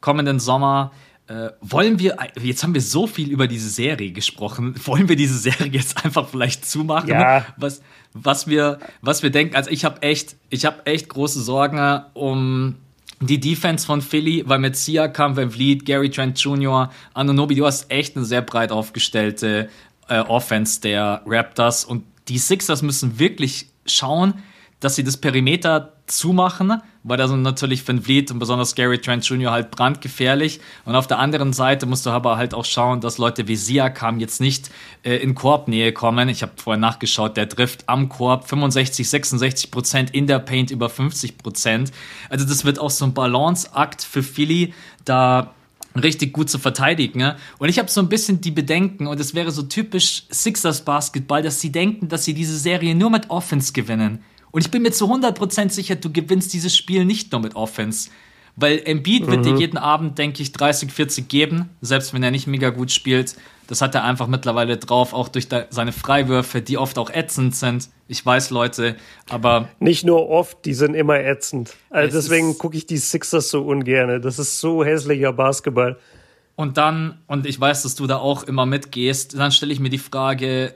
kommenden Sommer. Äh, wollen wir, jetzt haben wir so viel über diese Serie gesprochen, wollen wir diese Serie jetzt einfach vielleicht zumachen? Ja. Was, was, wir, was wir denken, also ich habe echt, ich habe echt große Sorgen um die Defense von Philly, weil mit Siakam, Van Vliet, Gary Trent Jr., Anunobi, du hast echt eine sehr breit aufgestellte äh, Offense der Raptors und die Sixers müssen wirklich schauen, dass sie das Perimeter zumachen, weil da sind natürlich Van Vliet und besonders Gary Trent Jr. halt brandgefährlich. Und auf der anderen Seite musst du aber halt auch schauen, dass Leute wie Siakam jetzt nicht äh, in Korbnähe kommen. Ich habe vorher nachgeschaut, der trifft am Korb 65, 66 Prozent, in der Paint über 50 Prozent. Also das wird auch so ein Balanceakt für Philly, da richtig gut zu verteidigen. Und ich habe so ein bisschen die Bedenken, und es wäre so typisch Sixers Basketball, dass sie denken, dass sie diese Serie nur mit Offense gewinnen. Und ich bin mir zu 100% sicher, du gewinnst dieses Spiel nicht nur mit Offense. Weil Embiid mhm. wird dir mhm. jeden Abend, denke ich, 30, 40 geben, selbst wenn er nicht mega gut spielt. Das hat er einfach mittlerweile drauf, auch durch seine Freiwürfe, die oft auch ätzend sind. Ich weiß, Leute, aber. Nicht nur oft, die sind immer ätzend. Also deswegen gucke ich die Sixers so ungern. Das ist so hässlicher Basketball. Und dann, und ich weiß, dass du da auch immer mitgehst, dann stelle ich mir die Frage,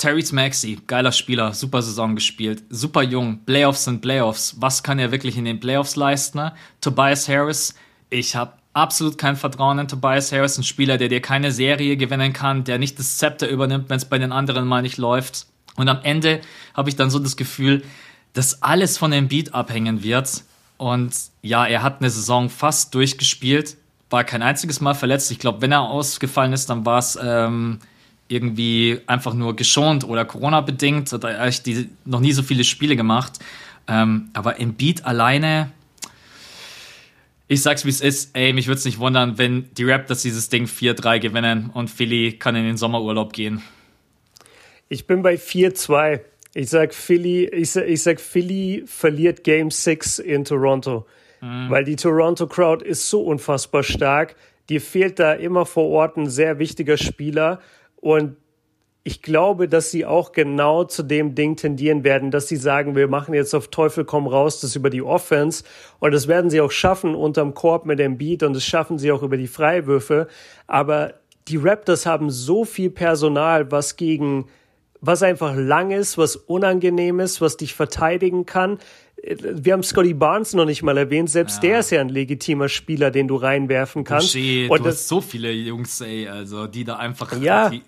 Terry Maxey, geiler Spieler, super Saison gespielt, super jung, Playoffs sind Playoffs. Was kann er wirklich in den Playoffs leisten? Tobias Harris, ich habe absolut kein Vertrauen in Tobias Harris, ein Spieler, der dir keine Serie gewinnen kann, der nicht das Zepter übernimmt, wenn es bei den anderen mal nicht läuft. Und am Ende habe ich dann so das Gefühl, dass alles von dem Beat abhängen wird. Und ja, er hat eine Saison fast durchgespielt, war kein einziges Mal verletzt. Ich glaube, wenn er ausgefallen ist, dann war es ähm, irgendwie einfach nur geschont oder Corona-bedingt. Hat eigentlich die, noch nie so viele Spiele gemacht. Ähm, aber im Beat alleine, ich sag's wie es ist, ey, mich würde es nicht wundern, wenn die Raptors dieses Ding 4-3 gewinnen und Philly kann in den Sommerurlaub gehen. Ich bin bei 4-2. Ich sag Philly, ich sag, ich sag Philly verliert Game 6 in Toronto. Mhm. Weil die Toronto Crowd ist so unfassbar stark. Dir fehlt da immer vor Ort ein sehr wichtiger Spieler. Und ich glaube, dass sie auch genau zu dem Ding tendieren werden, dass sie sagen, wir machen jetzt auf Teufel komm raus das über die Offense und das werden sie auch schaffen unterm Korb mit dem Beat und das schaffen sie auch über die Freiwürfe. Aber die Raptors haben so viel Personal, was gegen was einfach lang ist, was unangenehm ist, was dich verteidigen kann. Wir haben Scotty Barnes noch nicht mal erwähnt. Selbst ja. der ist ja ein legitimer Spieler, den du reinwerfen kannst. Boucher, und du hast so viele Jungs, ey, also die da einfach ja. Die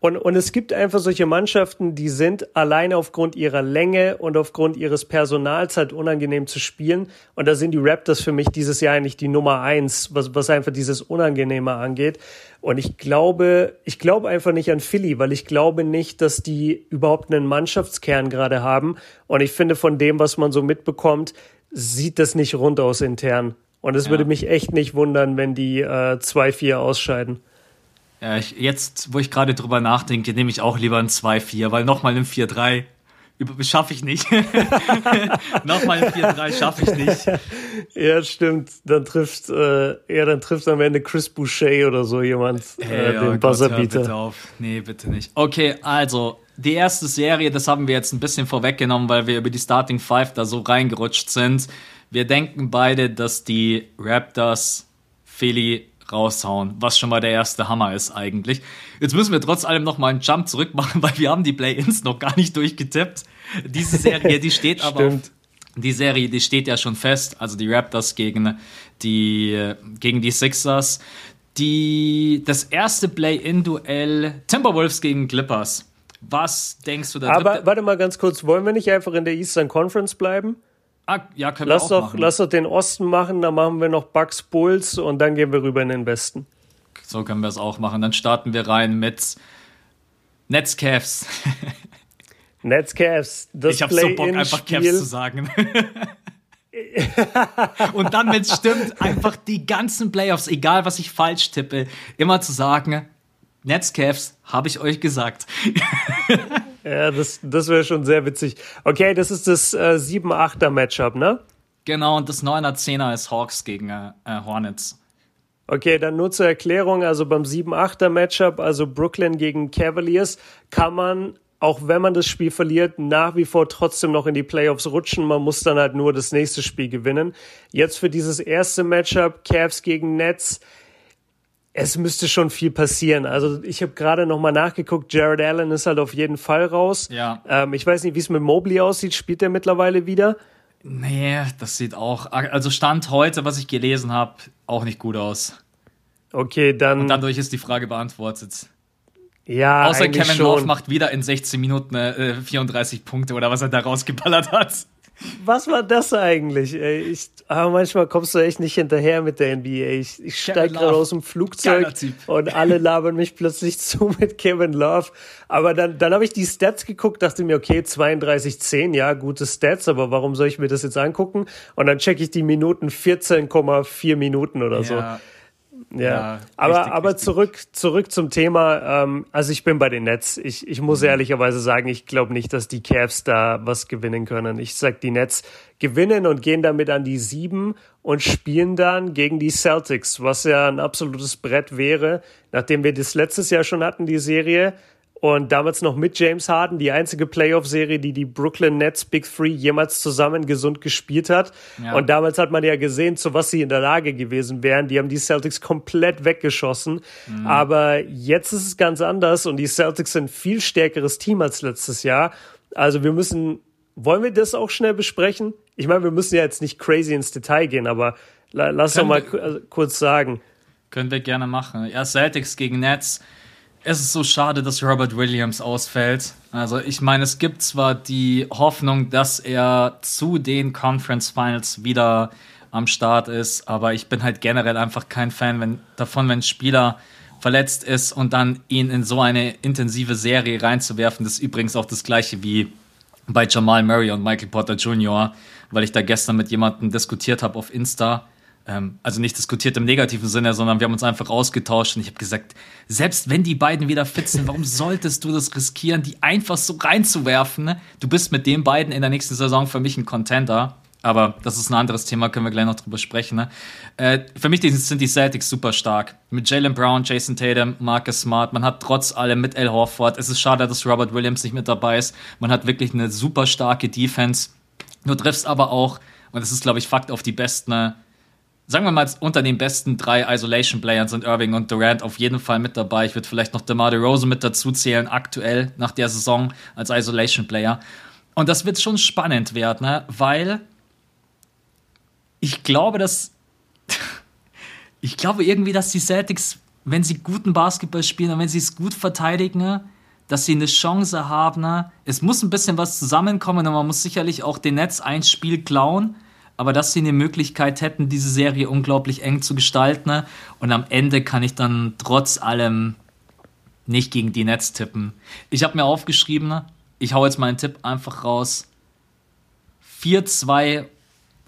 und, und es gibt einfach solche Mannschaften, die sind alleine aufgrund ihrer Länge und aufgrund ihres Personals halt unangenehm zu spielen. Und da sind die Raptors für mich dieses Jahr eigentlich die Nummer eins, was, was einfach dieses Unangenehme angeht. Und ich glaube, ich glaube einfach nicht an Philly, weil ich glaube nicht, dass die überhaupt einen Mannschaftskern gerade haben. Und ich finde, von dem, was man so mitbekommt, sieht das nicht rund aus intern. Und es ja. würde mich echt nicht wundern, wenn die äh, 2-4 ausscheiden. Ja, ich, jetzt, wo ich gerade drüber nachdenke, nehme ich auch lieber ein 2-4, weil nochmal ein 4-3 schaffe ich nicht. nochmal ein 4-3 schaffe ich nicht. Ja, stimmt. Dann trifft, äh, ja, dann trifft am Ende Chris Boucher oder so jemand hey, äh, den oh Buzzerbeater. Bitte auf. Nee, bitte nicht. Okay, also, die erste Serie, das haben wir jetzt ein bisschen vorweggenommen, weil wir über die Starting Five da so reingerutscht sind. Wir denken beide, dass die Raptors Philly raushauen, was schon mal der erste Hammer ist eigentlich. Jetzt müssen wir trotz allem noch mal einen Jump zurück machen, weil wir haben die Play-ins noch gar nicht durchgetippt. Diese Serie, die steht aber auf, die Serie, die steht ja schon fest, also die Raptors gegen die gegen die Sixers. Die das erste Play-in-Duell Timberwolves gegen Clippers. Was denkst du da? Aber warte mal ganz kurz, wollen wir nicht einfach in der Eastern Conference bleiben? Ah, ja, können lass wir auch doch, machen. Lass doch den Osten machen, dann machen wir noch Bucks Bulls und dann gehen wir rüber in den Westen. So können wir es auch machen. Dann starten wir rein mit Nets Cavs. Nets Cavs. Das ich habe so Bock, einfach Cavs zu sagen. und dann, wenn es stimmt, einfach die ganzen Playoffs, egal was ich falsch tippe, immer zu sagen, Nets Cavs, habe ich euch gesagt. Ja, das, das wäre schon sehr witzig. Okay, das ist das äh, 7-8er Matchup, ne? Genau, und das 9er 10er ist Hawks gegen äh, äh, Hornets. Okay, dann nur zur Erklärung, also beim 7-8er Matchup, also Brooklyn gegen Cavaliers, kann man, auch wenn man das Spiel verliert, nach wie vor trotzdem noch in die Playoffs rutschen. Man muss dann halt nur das nächste Spiel gewinnen. Jetzt für dieses erste Matchup, Cavs gegen Nets, es müsste schon viel passieren. Also ich habe gerade noch mal nachgeguckt. Jared Allen ist halt auf jeden Fall raus. Ja. Ähm, ich weiß nicht, wie es mit Mobley aussieht. Spielt er mittlerweile wieder? Nee, das sieht auch, also Stand heute, was ich gelesen habe, auch nicht gut aus. Okay, dann. Und dadurch ist die Frage beantwortet. Ja, Außer Kevin schon. Love macht wieder in 16 Minuten äh, 34 Punkte oder was er da rausgeballert hat. Was war das eigentlich? Ey? Ich, aber manchmal kommst du echt nicht hinterher mit der NBA. Ich, ich steige gerade aus dem Flugzeug und alle labern mich plötzlich zu mit Kevin Love. Aber dann, dann habe ich die Stats geguckt, dachte mir, okay, 32-10, ja, gute Stats, aber warum soll ich mir das jetzt angucken? Und dann checke ich die Minuten 14,4 Minuten oder so. Ja. Ja, ja aber, richtig, aber richtig. zurück, zurück zum Thema. Ähm, also ich bin bei den Nets. Ich, ich muss mhm. ehrlicherweise sagen, ich glaube nicht, dass die Cavs da was gewinnen können. Ich sag, die Nets gewinnen und gehen damit an die sieben und spielen dann gegen die Celtics, was ja ein absolutes Brett wäre, nachdem wir das letztes Jahr schon hatten, die Serie. Und damals noch mit James Harden, die einzige Playoff-Serie, die die Brooklyn Nets Big Three jemals zusammen gesund gespielt hat. Ja. Und damals hat man ja gesehen, zu was sie in der Lage gewesen wären. Die haben die Celtics komplett weggeschossen. Mhm. Aber jetzt ist es ganz anders und die Celtics sind ein viel stärkeres Team als letztes Jahr. Also wir müssen, wollen wir das auch schnell besprechen? Ich meine, wir müssen ja jetzt nicht crazy ins Detail gehen, aber lass doch mal wir, kurz sagen. Können wir gerne machen. Ja, Celtics gegen Nets es ist so schade, dass Robert Williams ausfällt. Also ich meine, es gibt zwar die Hoffnung, dass er zu den Conference Finals wieder am Start ist, aber ich bin halt generell einfach kein Fan wenn, davon, wenn ein Spieler verletzt ist und dann ihn in so eine intensive Serie reinzuwerfen. Das ist übrigens auch das gleiche wie bei Jamal Murray und Michael Porter Jr., weil ich da gestern mit jemandem diskutiert habe auf Insta also nicht diskutiert im negativen Sinne, sondern wir haben uns einfach ausgetauscht und ich habe gesagt, selbst wenn die beiden wieder fit sind, warum solltest du das riskieren, die einfach so reinzuwerfen? Ne? Du bist mit den beiden in der nächsten Saison für mich ein Contender. Aber das ist ein anderes Thema, können wir gleich noch drüber sprechen. Ne? Äh, für mich sind die Celtics super stark. Mit Jalen Brown, Jason Tatum, Marcus Smart. Man hat trotz allem mit Al Horford. Es ist schade, dass Robert Williams nicht mit dabei ist. Man hat wirklich eine super starke Defense. Du triffst aber auch, und das ist, glaube ich, Fakt auf die besten sagen wir mal, unter den besten drei Isolation-Playern sind Irving und Durant auf jeden Fall mit dabei. Ich würde vielleicht noch DeMar DeRozan mit dazu zählen, aktuell nach der Saison als Isolation-Player. Und das wird schon spannend werden, ne? weil ich glaube, dass ich glaube irgendwie, dass die Celtics, wenn sie guten Basketball spielen und wenn sie es gut verteidigen, dass sie eine Chance haben. Es muss ein bisschen was zusammenkommen und man muss sicherlich auch den Netz ein Spiel klauen aber dass sie eine Möglichkeit hätten, diese Serie unglaublich eng zu gestalten. Ne? Und am Ende kann ich dann trotz allem nicht gegen die Nets tippen. Ich habe mir aufgeschrieben, ne? ich hau jetzt mal einen Tipp einfach raus. 4-2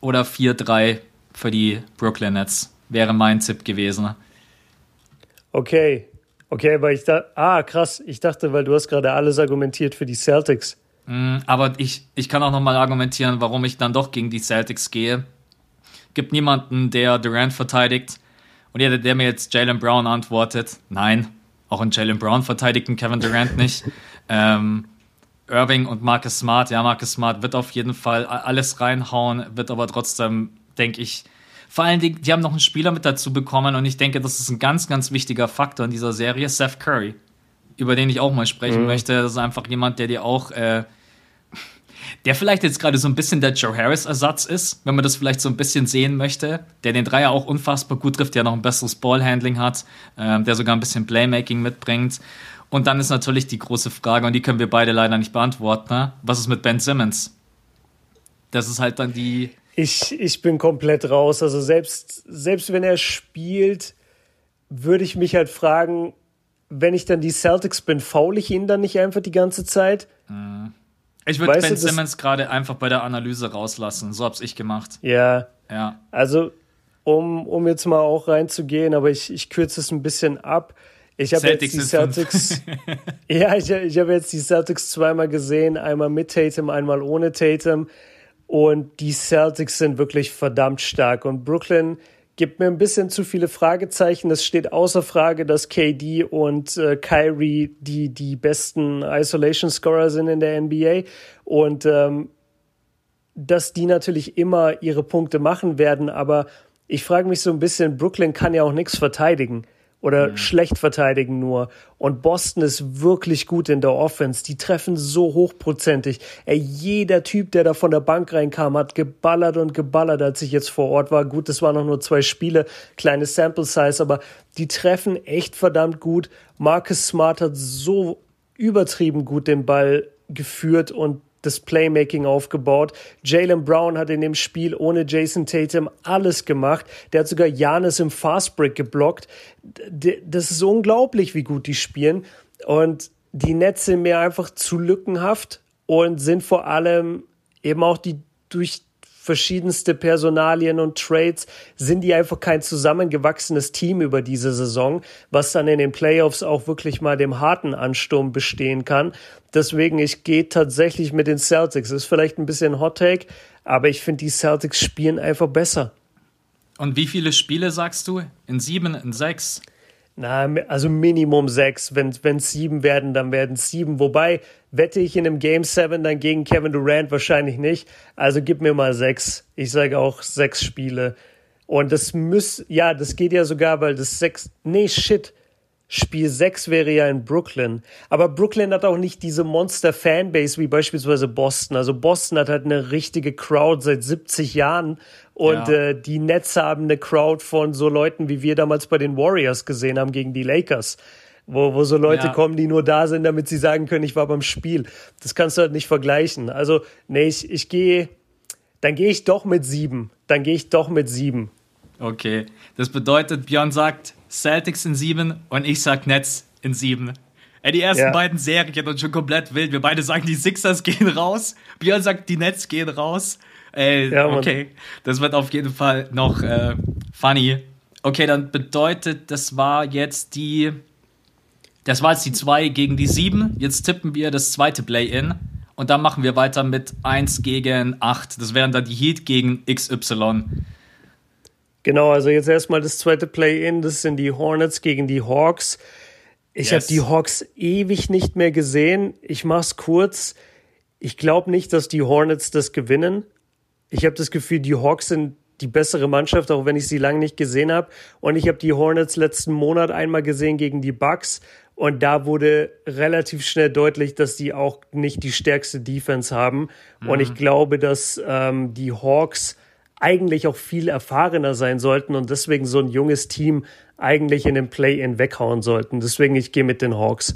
oder 4-3 für die Brooklyn Nets wäre mein Tipp gewesen. Ne? Okay, okay, weil ich da, ah krass, ich dachte, weil du hast gerade alles argumentiert für die Celtics. Mm, aber ich, ich kann auch nochmal argumentieren, warum ich dann doch gegen die Celtics gehe. Gibt niemanden, der Durant verteidigt. Und jeder, der mir jetzt Jalen Brown antwortet, nein, auch ein Jalen Brown verteidigt einen Kevin Durant nicht. ähm, Irving und Marcus Smart, ja, Marcus Smart wird auf jeden Fall alles reinhauen, wird aber trotzdem, denke ich, vor allen Dingen, die haben noch einen Spieler mit dazu bekommen und ich denke, das ist ein ganz, ganz wichtiger Faktor in dieser Serie, Seth Curry, über den ich auch mal sprechen mhm. möchte. Das ist einfach jemand, der dir auch äh, der vielleicht jetzt gerade so ein bisschen der Joe Harris-Ersatz ist, wenn man das vielleicht so ein bisschen sehen möchte, der den Dreier auch unfassbar gut trifft, der noch ein besseres Ballhandling hat, äh, der sogar ein bisschen Playmaking mitbringt. Und dann ist natürlich die große Frage, und die können wir beide leider nicht beantworten, ne? was ist mit Ben Simmons? Das ist halt dann die. Ich, ich bin komplett raus. Also selbst, selbst wenn er spielt, würde ich mich halt fragen, wenn ich dann die Celtics bin, faul ich ihn dann nicht einfach die ganze Zeit? Mhm. Ich würde Ben Simmons gerade einfach bei der Analyse rauslassen. So hab's ich gemacht. Ja. Ja. Also, um, um jetzt mal auch reinzugehen, aber ich, ich kürze es ein bisschen ab. Ich habe jetzt die Celtics. ja, ich, ich habe jetzt die Celtics zweimal gesehen, einmal mit Tatum, einmal ohne Tatum. Und die Celtics sind wirklich verdammt stark. Und Brooklyn gibt mir ein bisschen zu viele Fragezeichen. Es steht außer Frage, dass KD und äh, Kyrie die, die besten Isolation-Scorer sind in der NBA und ähm, dass die natürlich immer ihre Punkte machen werden. Aber ich frage mich so ein bisschen, Brooklyn kann ja auch nichts verteidigen. Oder mhm. schlecht verteidigen nur. Und Boston ist wirklich gut in der Offense. Die treffen so hochprozentig. Ey, jeder Typ, der da von der Bank reinkam, hat geballert und geballert, als ich jetzt vor Ort war. Gut, das waren noch nur zwei Spiele, kleine Sample Size, aber die treffen echt verdammt gut. Marcus Smart hat so übertrieben gut den Ball geführt und das Playmaking aufgebaut. Jalen Brown hat in dem Spiel ohne Jason Tatum alles gemacht. Der hat sogar Janis im Fastbreak geblockt. Das ist unglaublich, wie gut die spielen. Und die Nets sind mir einfach zu lückenhaft und sind vor allem eben auch die durch verschiedenste Personalien und Trades sind die einfach kein zusammengewachsenes Team über diese Saison, was dann in den Playoffs auch wirklich mal dem harten Ansturm bestehen kann. Deswegen, ich gehe tatsächlich mit den Celtics. Ist vielleicht ein bisschen Hot Take, aber ich finde, die Celtics spielen einfach besser. Und wie viele Spiele sagst du? In sieben, in sechs? Na, also Minimum sechs. Wenn es sieben werden, dann werden es sieben. Wobei, wette ich in einem Game 7 dann gegen Kevin Durant wahrscheinlich nicht. Also gib mir mal sechs. Ich sage auch sechs Spiele. Und das muss, ja, das geht ja sogar, weil das sechs, nee, shit. Spiel 6 wäre ja in Brooklyn. Aber Brooklyn hat auch nicht diese Monster-Fanbase wie beispielsweise Boston. Also Boston hat halt eine richtige Crowd seit 70 Jahren. Und ja. äh, die Nets haben eine Crowd von so Leuten, wie wir damals bei den Warriors gesehen haben gegen die Lakers. Wo, wo so Leute ja. kommen, die nur da sind, damit sie sagen können, ich war beim Spiel. Das kannst du halt nicht vergleichen. Also, nee, ich, ich gehe, dann gehe ich doch mit sieben. Dann gehe ich doch mit sieben. Okay. Das bedeutet, Björn sagt, Celtics in sieben und ich sag Nets in sieben. Ey, die ersten ja. beiden Serien und schon komplett wild. Wir beide sagen, die Sixers gehen raus. Björn sagt, die Nets gehen raus. Ey, ja, okay. Das wird auf jeden Fall noch äh, funny. Okay, dann bedeutet, das war jetzt die. Das war jetzt die 2 gegen die 7. Jetzt tippen wir das zweite Play-In. Und dann machen wir weiter mit 1 gegen 8. Das wären dann die Heat gegen XY. Genau, also jetzt erstmal das zweite Play-In, das sind die Hornets gegen die Hawks. Ich yes. habe die Hawks ewig nicht mehr gesehen. Ich mach's kurz. Ich glaube nicht, dass die Hornets das gewinnen. Ich habe das Gefühl, die Hawks sind die bessere Mannschaft, auch wenn ich sie lange nicht gesehen habe. Und ich habe die Hornets letzten Monat einmal gesehen gegen die Bucks. Und da wurde relativ schnell deutlich, dass die auch nicht die stärkste Defense haben. Mhm. Und ich glaube, dass ähm, die Hawks eigentlich auch viel erfahrener sein sollten und deswegen so ein junges Team eigentlich in den Play-In weghauen sollten. Deswegen, ich gehe mit den Hawks.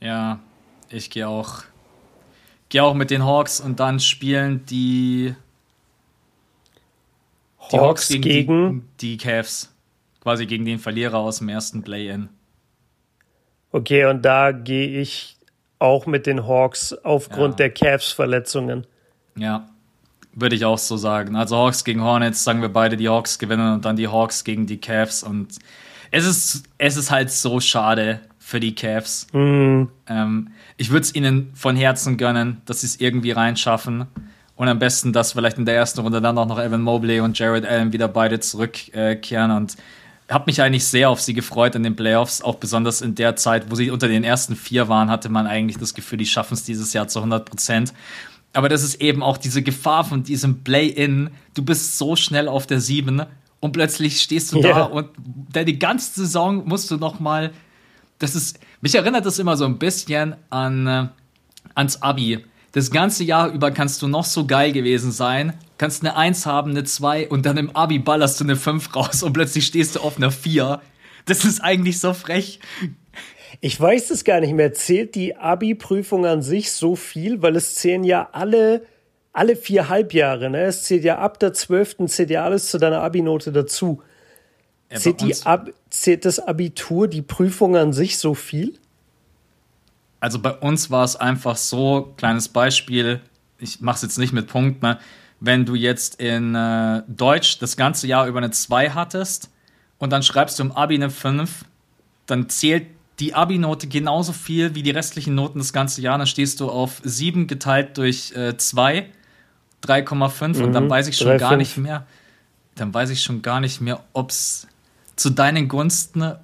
Ja, ich gehe auch. Gehe auch mit den Hawks und dann spielen die, die Hawks, gegen, gegen die, die Cavs. Quasi gegen den Verlierer aus dem ersten Play-In. Okay, und da gehe ich auch mit den Hawks aufgrund ja. der Cavs-Verletzungen. Ja, würde ich auch so sagen. Also Hawks gegen Hornets, sagen wir beide, die Hawks gewinnen und dann die Hawks gegen die Cavs. Und es ist, es ist halt so schade für die Cavs. Mhm. Ähm, ich würde es ihnen von Herzen gönnen, dass sie es irgendwie reinschaffen. Und am besten, dass vielleicht in der ersten Runde dann auch noch Evan Mobley und Jared Allen wieder beide zurückkehren. Und habe mich eigentlich sehr auf sie gefreut in den Playoffs, auch besonders in der Zeit, wo sie unter den ersten vier waren, hatte man eigentlich das Gefühl, die schaffen es dieses Jahr zu 100 Prozent. Aber das ist eben auch diese Gefahr von diesem Play-In. Du bist so schnell auf der 7 und plötzlich stehst du yeah. da und deine ganze Saison musst du noch mal das ist mich erinnert das immer so ein bisschen an äh, ans Abi. Das ganze Jahr über kannst du noch so geil gewesen sein, kannst eine 1 haben, eine 2 und dann im Abi ballerst du eine 5 raus und plötzlich stehst du auf einer 4. Das ist eigentlich so frech. Ich weiß es gar nicht mehr. Zählt die Abi-Prüfung an sich so viel? Weil es zählen ja alle, alle vier Halbjahre. Ne? Es zählt ja ab der 12. zählt ja alles zu deiner Abi-Note dazu. Ja, zählt, die Ab zählt das Abitur, die Prüfung an sich so viel? Also bei uns war es einfach so, kleines Beispiel, ich mache es jetzt nicht mit Punkten, ne? wenn du jetzt in äh, Deutsch das ganze Jahr über eine 2 hattest und dann schreibst du im Abi eine 5, dann zählt die Abi-Note genauso viel wie die restlichen Noten das ganze Jahr. Dann stehst du auf 7 geteilt durch 2, äh, 3,5 mhm, und dann mhm, weiß ich schon 3, gar 5. nicht mehr. Dann weiß ich schon gar nicht mehr, ob es zu deinen Gunsten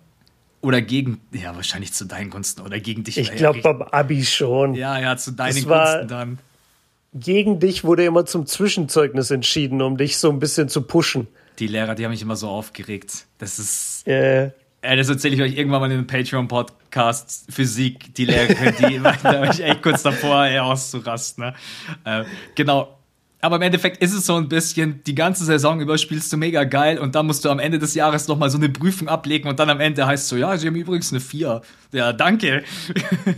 oder gegen, ja, wahrscheinlich zu deinen Gunsten oder gegen dich. Ich glaube beim Abi schon. Ja, ja, zu deinen das Gunsten dann. Gegen dich wurde immer zum Zwischenzeugnis entschieden, um dich so ein bisschen zu pushen. Die Lehrer, die haben mich immer so aufgeregt. Das ist. Äh, Ja, das erzähle ich euch irgendwann mal in einem Patreon-Podcast Physik, die Lehrerin, die war ich echt kurz davor, ey, auszurasten. Ne? Äh, genau, aber im Endeffekt ist es so ein bisschen, die ganze Saison über spielst du mega geil und dann musst du am Ende des Jahres nochmal so eine Prüfung ablegen und dann am Ende heißt es so, ja, sie haben übrigens eine 4. Ja, danke.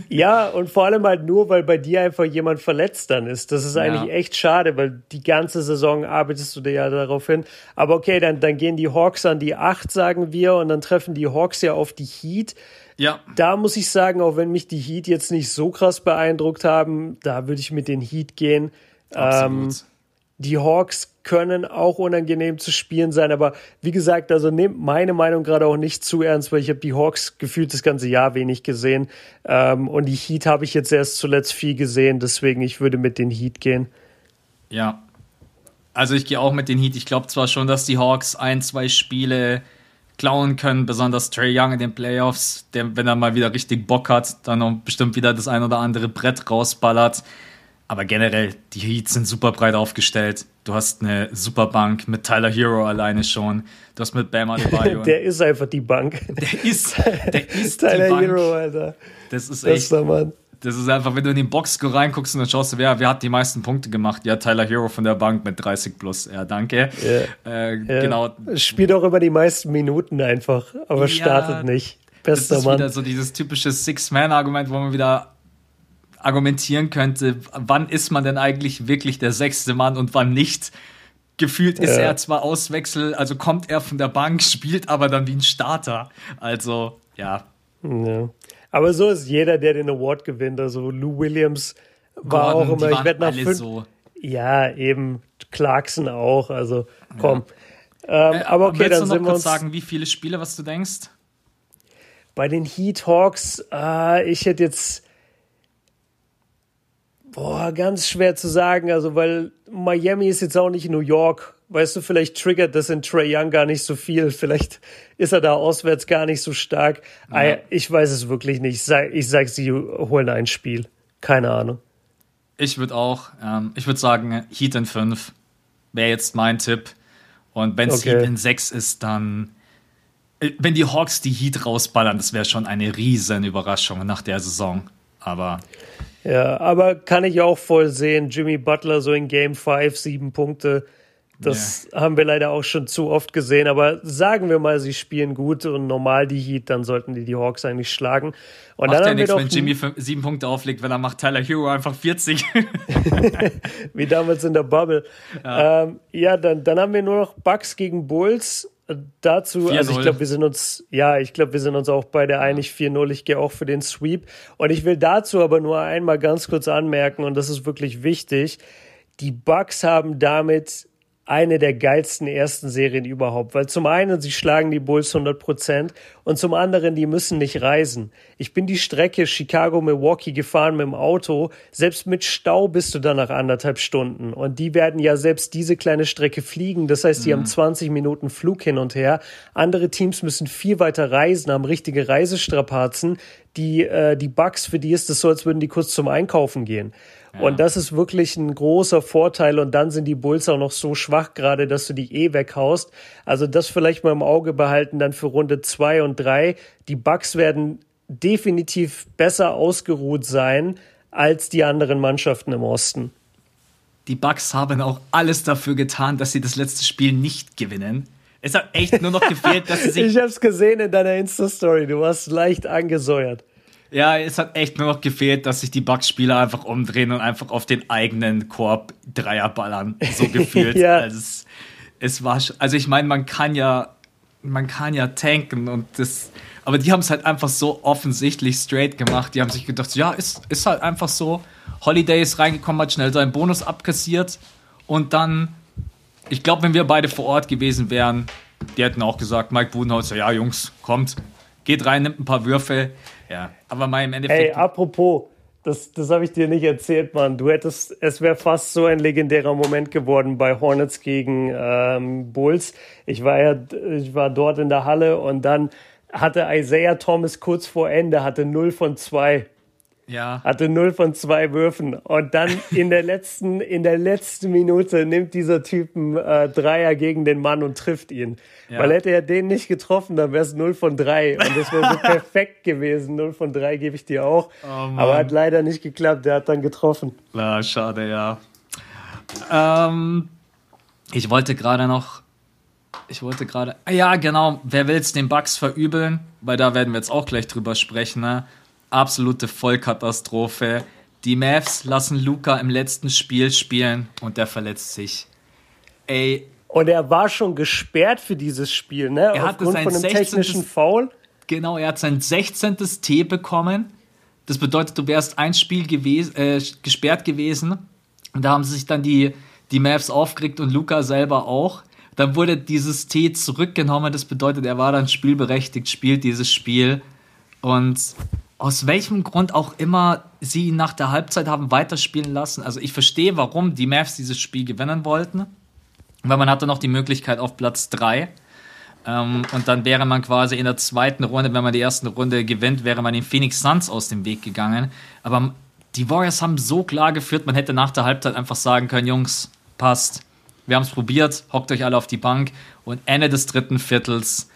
Ja, und vor allem halt nur, weil bei dir einfach jemand verletzt dann ist. Das ist eigentlich ja. echt schade, weil die ganze Saison arbeitest du dir ja darauf hin. Aber okay, dann, dann gehen die Hawks an die 8, sagen wir, und dann treffen die Hawks ja auf die Heat. Ja. Da muss ich sagen, auch wenn mich die Heat jetzt nicht so krass beeindruckt haben, da würde ich mit den Heat gehen. Absolut. Ähm, die Hawks können auch unangenehm zu spielen sein, aber wie gesagt, also nehmt meine Meinung gerade auch nicht zu ernst, weil ich habe die Hawks gefühlt das ganze Jahr wenig gesehen ähm, und die Heat habe ich jetzt erst zuletzt viel gesehen, deswegen ich würde mit den Heat gehen. Ja, also ich gehe auch mit den Heat. Ich glaube zwar schon, dass die Hawks ein, zwei Spiele klauen können, besonders Trey Young in den Playoffs, der, wenn er mal wieder richtig Bock hat, dann bestimmt wieder das ein oder andere Brett rausballert. Aber generell, die Heats sind super breit aufgestellt. Du hast eine super Bank mit Tyler Hero alleine schon. Du hast mit Bam Adebayo. der ist einfach die Bank. Der ist, der ist Tyler die Bank. Hero, Alter. Das ist echt. Bester Mann. Das ist einfach, wenn du in den Boxscore reinguckst und dann schaust du, wer, wer hat die meisten Punkte gemacht? Ja, Tyler Hero von der Bank mit 30 plus. Ja, danke. Yeah. Äh, yeah. Genau. Spielt auch immer die meisten Minuten einfach, aber ja, startet nicht. Bester das ist Mann. wieder so dieses typische Six-Man-Argument, wo man wieder argumentieren könnte, wann ist man denn eigentlich wirklich der sechste Mann und wann nicht. Gefühlt ist ja. er zwar Auswechsel, also kommt er von der Bank, spielt aber dann wie ein Starter. Also, ja. ja. Aber so ist jeder, der den Award gewinnt. Also Lou Williams war Gordon, auch immer, ich werde nach fünf. So. Ja, eben Clarkson auch. Also komm. Ja. Ähm, äh, aber okay, dann du noch kurz sagen, wie viele Spiele, was du denkst? Bei den Heat Hawks, äh, ich hätte jetzt Boah, ganz schwer zu sagen. Also, weil Miami ist jetzt auch nicht New York. Weißt du, vielleicht triggert das in Trey Young gar nicht so viel. Vielleicht ist er da auswärts gar nicht so stark. Ja. Ich weiß es wirklich nicht. Ich sag, ich sag, sie holen ein Spiel. Keine Ahnung. Ich würde auch, ähm, ich würde sagen, Heat in 5 wäre jetzt mein Tipp. Und wenn es okay. Heat in 6 ist, dann. Äh, wenn die Hawks die Heat rausballern, das wäre schon eine riesen Überraschung nach der Saison. Aber ja, aber kann ich auch voll sehen. Jimmy Butler so in Game 5, sieben Punkte. Das yeah. haben wir leider auch schon zu oft gesehen. Aber sagen wir mal, sie spielen gut und normal die Heat, dann sollten die die Hawks eigentlich schlagen. Und macht dann ja nichts, wenn Jimmy sieben Punkte auflegt, wenn er macht Tyler Hero einfach 40. Wie damals in der Bubble. Ja, ähm, ja dann, dann haben wir nur noch Bucks gegen Bulls dazu, also ich glaube, wir sind uns, ja, ich glaube, wir sind uns auch beide einig, 4-0, ich gehe auch für den Sweep. Und ich will dazu aber nur einmal ganz kurz anmerken, und das ist wirklich wichtig, die Bucks haben damit eine der geilsten ersten Serien überhaupt, weil zum einen sie schlagen die Bulls 100 Prozent und zum anderen die müssen nicht reisen. Ich bin die Strecke Chicago-Milwaukee gefahren mit dem Auto, selbst mit Stau bist du dann nach anderthalb Stunden und die werden ja selbst diese kleine Strecke fliegen, das heißt, die mhm. haben 20 Minuten Flug hin und her. Andere Teams müssen viel weiter reisen, haben richtige Reisestrapazen. Die, äh, die Bucks, für die ist es so, als würden die kurz zum Einkaufen gehen. Und das ist wirklich ein großer Vorteil. Und dann sind die Bulls auch noch so schwach gerade, dass du die eh weghaust. Also das vielleicht mal im Auge behalten dann für Runde zwei und drei. Die Bucks werden definitiv besser ausgeruht sein als die anderen Mannschaften im Osten. Die Bucks haben auch alles dafür getan, dass sie das letzte Spiel nicht gewinnen. Es hat echt nur noch gefehlt, dass sie sich. ich hab's gesehen in deiner Insta-Story. Du warst leicht angesäuert. Ja, es hat echt nur noch gefehlt, dass sich die Bucks-Spieler einfach umdrehen und einfach auf den eigenen Korb Dreier ballern. So gefühlt. ja. also es, es war, also ich meine, man kann ja, man kann ja tanken und das, aber die haben es halt einfach so offensichtlich straight gemacht. Die haben sich gedacht, ja, ist, ist halt einfach so. Holiday ist reingekommen, hat schnell seinen Bonus abkassiert und dann, ich glaube, wenn wir beide vor Ort gewesen wären, die hätten auch gesagt, Mike Budenholzer, ja, Jungs, kommt, geht rein, nimmt ein paar Würfe. Ja, aber mal im Endeffekt. Ey, apropos, das, das habe ich dir nicht erzählt, Mann. Du hättest, es wäre fast so ein legendärer Moment geworden bei Hornets gegen ähm, Bulls. Ich war ja, ich war dort in der Halle und dann hatte Isaiah Thomas kurz vor Ende, hatte 0 von 2. Ja. Hatte 0 von 2 Würfen. Und dann in der letzten, in der letzten Minute nimmt dieser Typ einen äh, Dreier gegen den Mann und trifft ihn. Ja. Weil hätte er den nicht getroffen, dann wäre es 0 von 3. Und das wäre so perfekt gewesen. 0 von 3 gebe ich dir auch. Oh, Aber hat leider nicht geklappt. Der hat dann getroffen. Ja, schade, ja. Ähm, ich wollte gerade noch ich wollte gerade. Ah ja, genau. Wer will es den Bugs verübeln? Weil da werden wir jetzt auch gleich drüber sprechen. Ne? Absolute Vollkatastrophe. Die Mavs lassen Luca im letzten Spiel spielen und der verletzt sich. Ey. Und er war schon gesperrt für dieses Spiel, ne? Er hatte sein von einem 16. technischen Foul. Genau, er hat sein 16. T bekommen. Das bedeutet, du wärst ein Spiel gewesen, äh, gesperrt gewesen. Und da haben sich dann die, die Mavs aufgeregt und Luca selber auch. Dann wurde dieses T zurückgenommen. Das bedeutet, er war dann spielberechtigt, spielt dieses Spiel. Und aus welchem Grund auch immer sie ihn nach der Halbzeit haben weiterspielen lassen. Also ich verstehe, warum die Mavs dieses Spiel gewinnen wollten. Weil man hatte noch die Möglichkeit auf Platz 3. Ähm, und dann wäre man quasi in der zweiten Runde, wenn man die erste Runde gewinnt, wäre man den Phoenix Suns aus dem Weg gegangen. Aber die Warriors haben so klar geführt, man hätte nach der Halbzeit einfach sagen können, Jungs, passt wir haben es probiert, hockt euch alle auf die Bank und Ende des dritten Viertels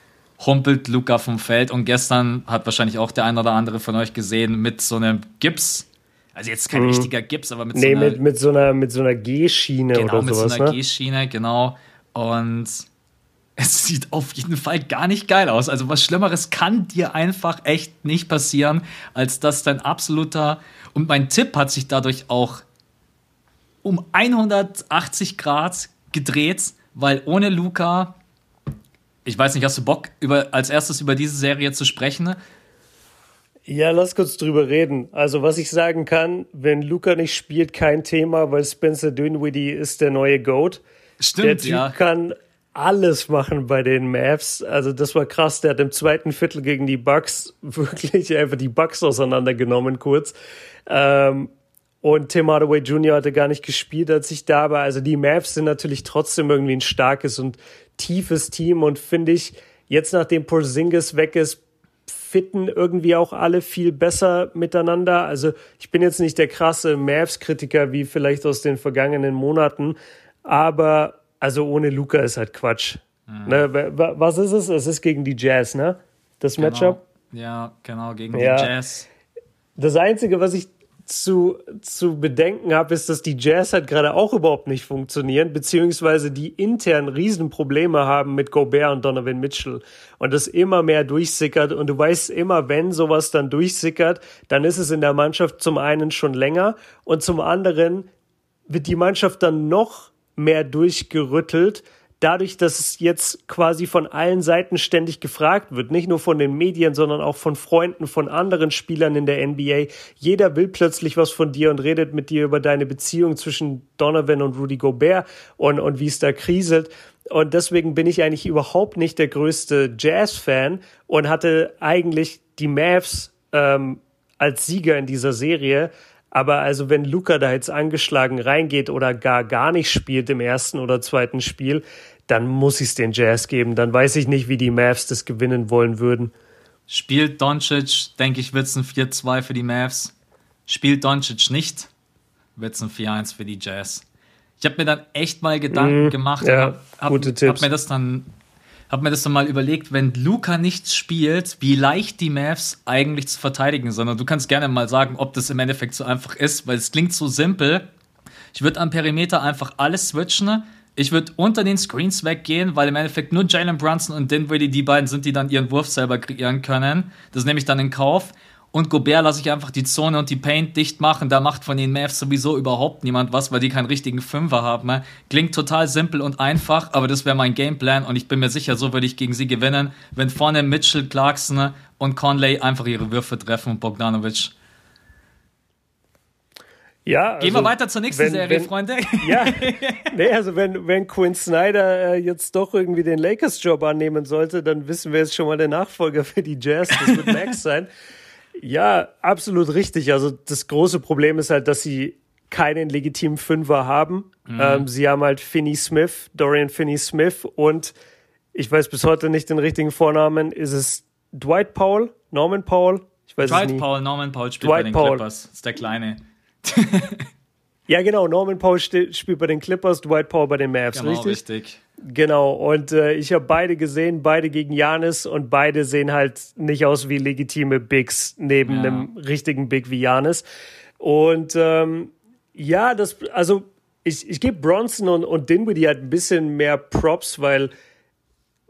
humpelt Luca vom Feld und gestern hat wahrscheinlich auch der ein oder andere von euch gesehen mit so einem Gips. Also jetzt kein mhm. richtiger Gips, aber mit nee, so einer. Mit, mit so einer, mit so einer G-Schiene genau, oder sowas. Genau, mit so einer ne? G-Schiene, genau. Und es sieht auf jeden Fall gar nicht geil aus. Also was Schlimmeres kann dir einfach echt nicht passieren, als dass dein absoluter. Und mein Tipp hat sich dadurch auch um 180 Grad gedreht, weil ohne Luca, ich weiß nicht, hast du Bock, über, als erstes über diese Serie zu sprechen? Ja, lass kurz drüber reden. Also, was ich sagen kann, wenn Luca nicht spielt, kein Thema, weil Spencer Dinwiddie ist der neue Goat. Stimmt, der Typ ja. kann alles machen bei den Mavs. Also das war krass. Der hat im zweiten Viertel gegen die Bucks wirklich einfach die Bucks auseinandergenommen kurz. Ähm, und Tim Hardaway Jr. hatte gar nicht gespielt, als ich da war. Also die Mavs sind natürlich trotzdem irgendwie ein starkes und tiefes Team und finde ich, jetzt nachdem Porzingis weg ist, fitten irgendwie auch alle viel besser miteinander. Also ich bin jetzt nicht der krasse Mavs-Kritiker wie vielleicht aus den vergangenen Monaten, aber also ohne Luca ist halt Quatsch. Mhm. Ne, was ist es? Es ist gegen die Jazz, ne? Das genau. Matchup? Ja, genau, gegen ja. die Jazz. Das Einzige, was ich zu, zu bedenken habe, ist, dass die Jazz halt gerade auch überhaupt nicht funktionieren, beziehungsweise die intern Riesenprobleme haben mit Gobert und Donovan Mitchell. Und das immer mehr durchsickert. Und du weißt immer, wenn sowas dann durchsickert, dann ist es in der Mannschaft zum einen schon länger und zum anderen wird die Mannschaft dann noch mehr durchgerüttelt, dadurch, dass es jetzt quasi von allen Seiten ständig gefragt wird, nicht nur von den Medien, sondern auch von Freunden, von anderen Spielern in der NBA. Jeder will plötzlich was von dir und redet mit dir über deine Beziehung zwischen Donovan und Rudy Gobert und, und wie es da kriselt. Und deswegen bin ich eigentlich überhaupt nicht der größte Jazz-Fan und hatte eigentlich die Mavs ähm, als Sieger in dieser Serie. Aber also wenn Luca da jetzt angeschlagen reingeht oder gar gar nicht spielt im ersten oder zweiten Spiel, dann muss ich es den Jazz geben. Dann weiß ich nicht, wie die Mavs das gewinnen wollen würden. Spielt Doncic, denke ich, wird es ein 4-2 für die Mavs. Spielt Doncic nicht, wird es ein 4-1 für die Jazz. Ich habe mir dann echt mal Gedanken mm, gemacht. Ja, hab, hab. Hab mir das dann habe mir das dann mal überlegt, wenn Luca nichts spielt, wie leicht die Mavs eigentlich zu verteidigen sind. Und du kannst gerne mal sagen, ob das im Endeffekt so einfach ist, weil es klingt so simpel. Ich würde am Perimeter einfach alles switchen, ich würde unter den Screens weggehen, weil im Endeffekt nur Jalen Brunson und Dinwiddie die beiden sind, die dann ihren Wurf selber kreieren können. Das nehme ich dann in Kauf. Und Gobert lasse ich einfach die Zone und die Paint dicht machen. Da macht von den Mavs sowieso überhaupt niemand was, weil die keinen richtigen Fünfer haben. Ne? Klingt total simpel und einfach, aber das wäre mein Gameplan und ich bin mir sicher, so würde ich gegen sie gewinnen, wenn vorne Mitchell, Clarkson und Conley einfach ihre Würfe treffen und Bogdanovic. Ja, Gehen wir also weiter zur nächsten wenn, Serie, wenn, Freunde. Ja, nee, also wenn, wenn Quinn Snyder äh, jetzt doch irgendwie den Lakers-Job annehmen sollte, dann wissen wir jetzt schon mal der Nachfolger für die Jazz. Das wird Max sein. Ja, absolut richtig. Also das große Problem ist halt, dass sie keinen legitimen Fünfer haben. Mhm. Ähm, sie haben halt Finney Smith, Dorian Finney Smith und ich weiß bis heute nicht den richtigen Vornamen. Ist es Dwight Powell, Norman Powell? Ich weiß Dwight es nie. Powell, Norman Powell spielt Dwight bei den Powell. Clippers. Ist der Kleine. Ja, genau. Norman Powell spielt bei den Clippers, Dwight Powell bei den Mavs, Genau, richtig? richtig. Genau. Und äh, ich habe beide gesehen, beide gegen Janis und beide sehen halt nicht aus wie legitime Bigs neben Ja. einem richtigen Big wie Janis. Und ähm, ja, das, also ich, ich gebe Bronson und, und Dinwiddie halt ein bisschen mehr Props, weil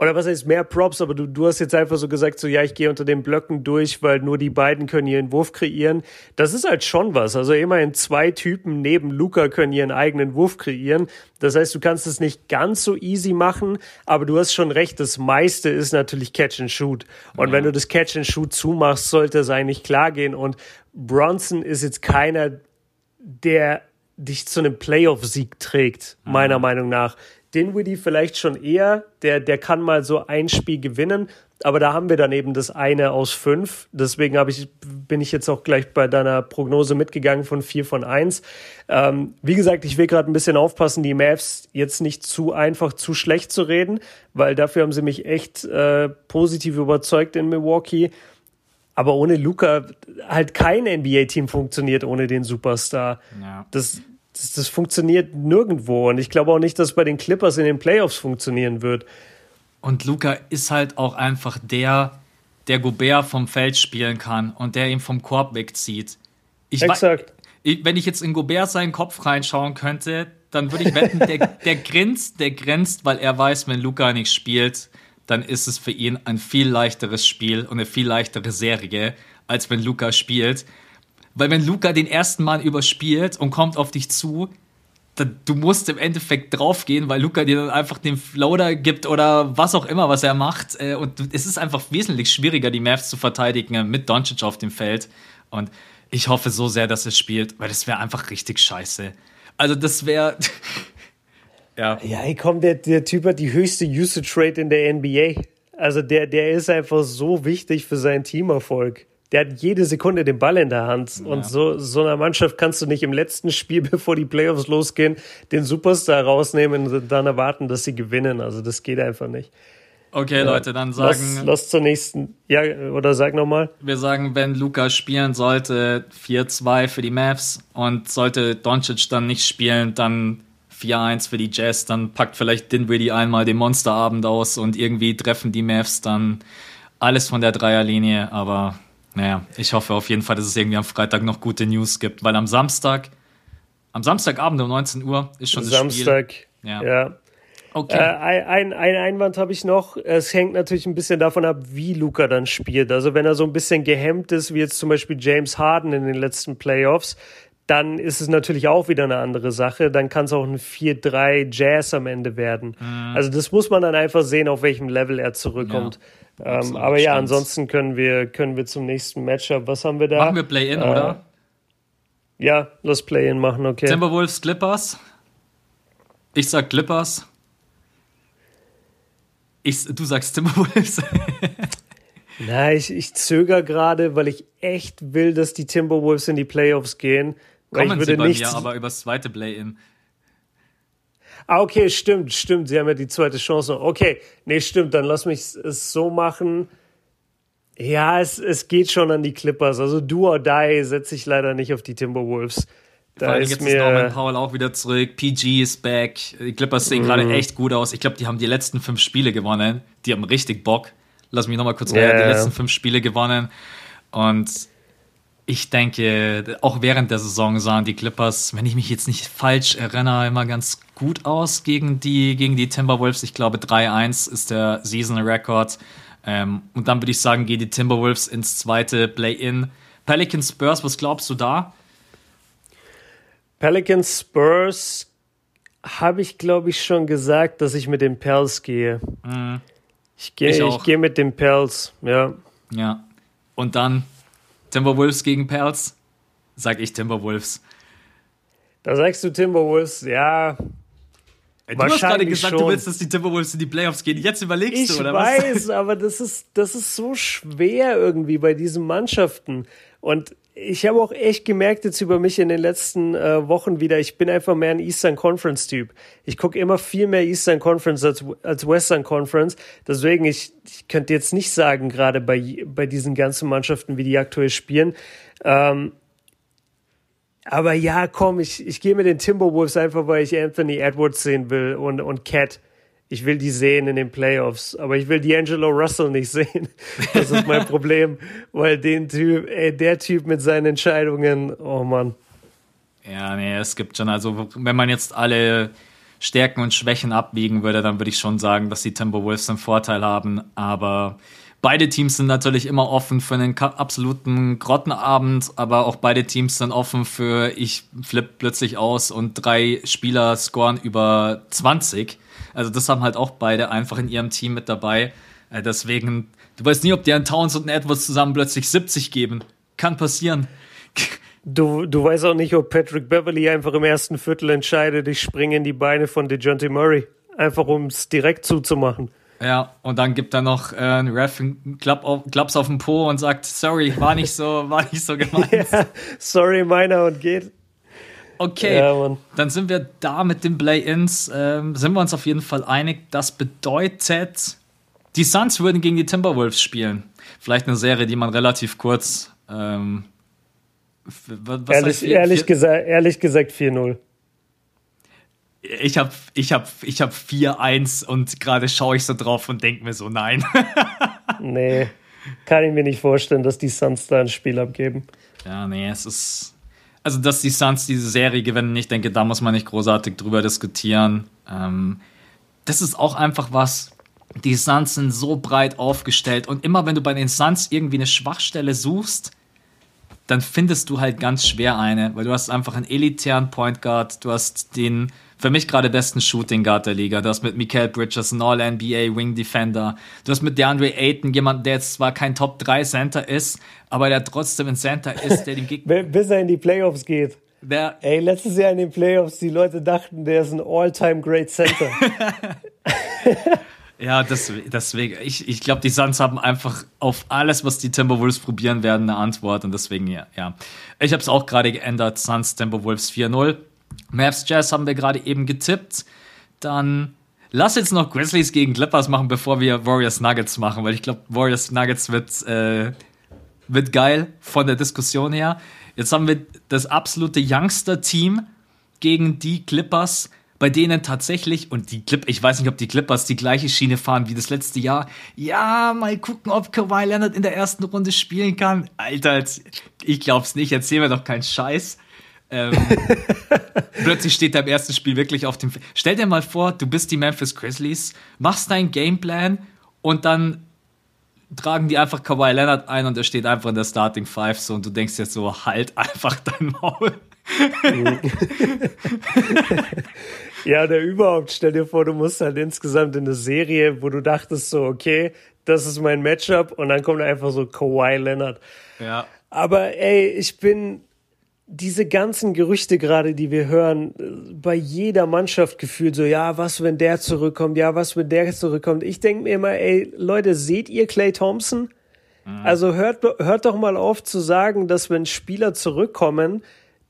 oder was heißt mehr Props, aber du, du hast jetzt einfach so gesagt, so ja, ich gehe unter den Blöcken durch, weil nur die beiden können ihren Wurf kreieren. Das ist halt schon was. Also immerhin zwei Typen neben Luca können ihren eigenen Wurf kreieren. Das heißt, du kannst es nicht ganz so easy machen, aber du hast schon recht, das meiste ist natürlich Catch and Shoot. Und wenn du das Catch and Shoot zumachst, sollte es eigentlich klar gehen. Und Bronson ist jetzt keiner, der dich zu einem Playoff-Sieg trägt, meiner Meinung nach. Dinwiddie vielleicht schon eher, der, der kann mal so ein Spiel gewinnen, aber da haben wir dann eben das eine aus fünf. Deswegen habe ich, bin ich jetzt auch gleich bei deiner Prognose mitgegangen von vier von eins. Ähm, wie gesagt, ich will gerade ein bisschen aufpassen, die Mavs jetzt nicht zu einfach, zu schlecht zu reden, weil dafür haben sie mich echt äh, positiv überzeugt in Milwaukee. Aber ohne Luca halt kein NBA-Team funktioniert ohne den Superstar. Ja. Das, das, das funktioniert nirgendwo. Und ich glaube auch nicht, dass bei den Clippers in den Playoffs funktionieren wird. Und Luca ist halt auch einfach der, der Gobert vom Feld spielen kann und der ihn vom Korb wegzieht. Ich Exakt. ich, wenn ich jetzt in Gobert seinen Kopf reinschauen könnte, dann würde ich wetten, der, der grinst, der grinst, weil er weiß, wenn Luca nicht spielt, dann ist es für ihn ein viel leichteres Spiel und eine viel leichtere Serie, als wenn Luca spielt. Weil wenn Luca den ersten Mal überspielt und kommt auf dich zu, dann, du musst im Endeffekt draufgehen, weil Luca dir dann einfach den Floater gibt oder was auch immer, was er macht. Äh, Und es ist einfach wesentlich schwieriger, die Mavs zu verteidigen äh, mit Doncic auf dem Feld. Und ich hoffe so sehr, dass es spielt, weil das wäre einfach richtig scheiße. Also das wäre... ja. Ja, ey, komm, der, der Typ hat die höchste Usage Rate in der NBA. Also der, der ist einfach so wichtig für seinen Teamerfolg. Der hat jede Sekunde den Ball in der Hand. Und so, so einer Mannschaft kannst du nicht im letzten Spiel, bevor die Playoffs losgehen, den Superstar rausnehmen und dann erwarten, dass sie gewinnen. Also das geht einfach nicht. Okay, Leute, dann Lass, sagen lass zur nächsten. Ja, oder sag nochmal. wir sagen, wenn Luca spielen sollte, 4-2 für die Mavs und sollte Doncic dann nicht spielen, dann 4-1 für die Jazz, dann packt vielleicht Dinwiddie einmal den Monsterabend aus und irgendwie treffen die Mavs dann alles von der Dreierlinie, aber naja, ich hoffe auf jeden Fall, dass es irgendwie am Freitag noch gute News gibt, weil am Samstag, am Samstagabend um 19 Uhr ist schon das Spiel. Samstag. Ja. ja. Okay. Äh, ein, ein, ein Einwand habe ich noch. Es hängt natürlich ein bisschen davon ab, wie Luca dann spielt. Also wenn er so ein bisschen gehemmt ist, wie jetzt zum Beispiel James Harden in den letzten Playoffs, dann ist es natürlich auch wieder eine andere Sache. Dann kann es auch ein 4-3 Jazz am Ende werden. Also das muss man dann einfach sehen, auf welchem Level er zurückkommt. Ähm, aber ja, ansonsten können wir, können wir zum nächsten Matchup. Was haben wir da? Machen wir Play-In, äh, oder? Ja, lass Play-In machen, okay. Timberwolves, Clippers. Ich sag Clippers. Ich, du sagst Timberwolves. Na, ich, ich zögere gerade, weil ich echt will, dass die Timberwolves in die Playoffs gehen. Kommen ich sie würde bei nicht. mir, aber übers zweite Play-In. Ah, okay, stimmt, stimmt. Sie haben ja die zweite Chance. noch. Okay, nee, stimmt. Dann lass mich es so machen. Ja, es, es geht schon an die Clippers. Also do or die setze ich leider nicht auf die Timberwolves. Da ist jetzt ist Norman. Powell auch wieder zurück. PG ist back. Die Clippers sehen gerade Mhm. echt gut aus. Ich glaube, die haben die letzten fünf Spiele gewonnen. Die haben richtig Bock. Lass mich nochmal kurz Ja, rein. Die letzten fünf Spiele gewonnen. Und ich denke, auch während der Saison sahen die Clippers, wenn ich mich jetzt nicht falsch erinnere, immer ganz gut aus gegen die, gegen die Timberwolves. Ich glaube, 3-1 ist der Season Record. Ähm, und dann würde ich sagen, gehen die Timberwolves ins zweite Play-In. Pelicans Spurs, was glaubst du da? Pelicans Spurs habe ich, glaube ich, schon gesagt, dass ich mit den Pels gehe. Ich gehe Ich ich gehe mit den Pels, ja. Ja. Und dann Timberwolves gegen Pels? Sag ich Timberwolves. Da sagst du Timberwolves, ja, Du hast gerade gesagt, schon. du willst, dass die Timberwolves in die Playoffs gehen. Jetzt überlegst ich du, oder weiß, was? Ich weiß, aber das ist, das ist so schwer irgendwie bei diesen Mannschaften. Und ich habe auch echt gemerkt jetzt über mich in den letzten äh, Wochen wieder, ich bin einfach mehr ein Eastern Conference Typ. Ich gucke immer viel mehr Eastern Conference als, als Western Conference. Deswegen, ich, ich könnte jetzt nicht sagen, gerade bei, bei diesen ganzen Mannschaften, wie die aktuell spielen. Ähm, aber ja, komm, ich, ich gehe mit den Timberwolves einfach, weil ich Anthony Edwards sehen will und, und Cat. Ich will die sehen in den Playoffs, aber ich will D'Angelo Russell nicht sehen. Das ist mein Problem, weil den Typ, ey, der Typ mit seinen Entscheidungen, oh Mann. Ja, nee, es gibt schon, also wenn man jetzt alle Stärken und Schwächen abwiegen würde, dann würde ich schon sagen, dass die Timberwolves einen Vorteil haben, aber Beide Teams sind natürlich immer offen für einen absoluten Grottenabend, aber auch beide Teams sind offen für ich flippe plötzlich aus und drei Spieler scoren über 20. Also das haben halt auch beide einfach in ihrem Team mit dabei. Äh, deswegen, du weißt nie, ob die an Towns und Edwards zusammen plötzlich 70 geben. Kann passieren. Du, du weißt auch nicht, ob Patrick Beverly einfach im ersten Viertel entscheidet, ich springe in die Beine von DeJounte Murray. Einfach um es direkt zuzumachen. Ja, und dann gibt er noch äh, einen Ref einen Klapp auf, Klaps auf den Po und sagt, sorry, war nicht so, war nicht so gemeint. ja, sorry, meiner und geht. Okay, ja, dann sind wir da mit den Play-Ins. Ähm, sind wir uns auf jeden Fall einig. Das bedeutet, die Suns würden gegen die Timberwolves spielen. Vielleicht eine Serie, die man relativ kurz. Ähm, ehrlich, ehrlich, gesagt, ehrlich gesagt 4-0 ich habe ich hab, ich hab 4-1 und gerade schaue ich so drauf und denke mir so, nein. nee, kann ich mir nicht vorstellen, dass die Suns da ein Spiel abgeben. Ja, nee, es ist. Also, dass die Suns diese Serie gewinnen, ich denke, da muss man nicht großartig drüber diskutieren. Ähm, das ist auch einfach was. Die Suns sind so breit aufgestellt und immer wenn du bei den Suns irgendwie eine Schwachstelle suchst, dann findest du halt ganz schwer eine, weil du hast einfach einen elitären Point Guard, du hast den für mich gerade besten Shooting Guard der Liga. Du hast mit Mikael Bridges einen All-NBA Wing Defender. Du hast mit DeAndre Ayton jemanden, der jetzt zwar kein Top 3 Center ist, aber der trotzdem ein Center ist, der dem Gegner. Bis er in die Playoffs geht. Der Ey, letztes Jahr in den Playoffs, die Leute dachten, der ist ein All-Time Great Center. ja, deswegen, ich, ich glaube, die Suns haben einfach auf alles, was die Timberwolves probieren werden, eine Antwort und deswegen, ja. ja. Ich habe es auch gerade geändert, Suns Timberwolves 4-0. Mavs Jazz haben wir gerade eben getippt. Dann lass jetzt noch Grizzlies gegen Clippers machen, bevor wir Warriors Nuggets machen, weil ich glaube, Warriors Nuggets wird, äh, wird geil von der Diskussion her. Jetzt haben wir das absolute Youngster-Team gegen die Clippers, bei denen tatsächlich, und die Clip, ich weiß nicht, ob die Clippers die gleiche Schiene fahren wie das letzte Jahr. Ja, mal gucken, ob Kawhi Leonard in der ersten Runde spielen kann. Alter, ich glaub's nicht, erzähl mir doch keinen Scheiß. Ähm, plötzlich steht er im ersten Spiel wirklich auf dem. F Stell dir mal vor, du bist die Memphis Grizzlies, machst deinen Gameplan und dann tragen die einfach Kawhi Leonard ein und er steht einfach in der Starting Five so und du denkst jetzt so, halt einfach dein Maul. ja, oder überhaupt, stell dir vor, du musst halt insgesamt in eine Serie, wo du dachtest so, okay, das ist mein Matchup und dann kommt einfach so Kawhi Leonard. Ja. Aber ey, ich bin diese ganzen Gerüchte gerade, die wir hören, bei jeder Mannschaft gefühlt so, ja, was, wenn der zurückkommt, ja, was, wenn der zurückkommt. Ich denke mir immer, ey, Leute, seht ihr Clay Thompson? Mhm. Also hört, hört doch mal auf zu sagen, dass wenn Spieler zurückkommen,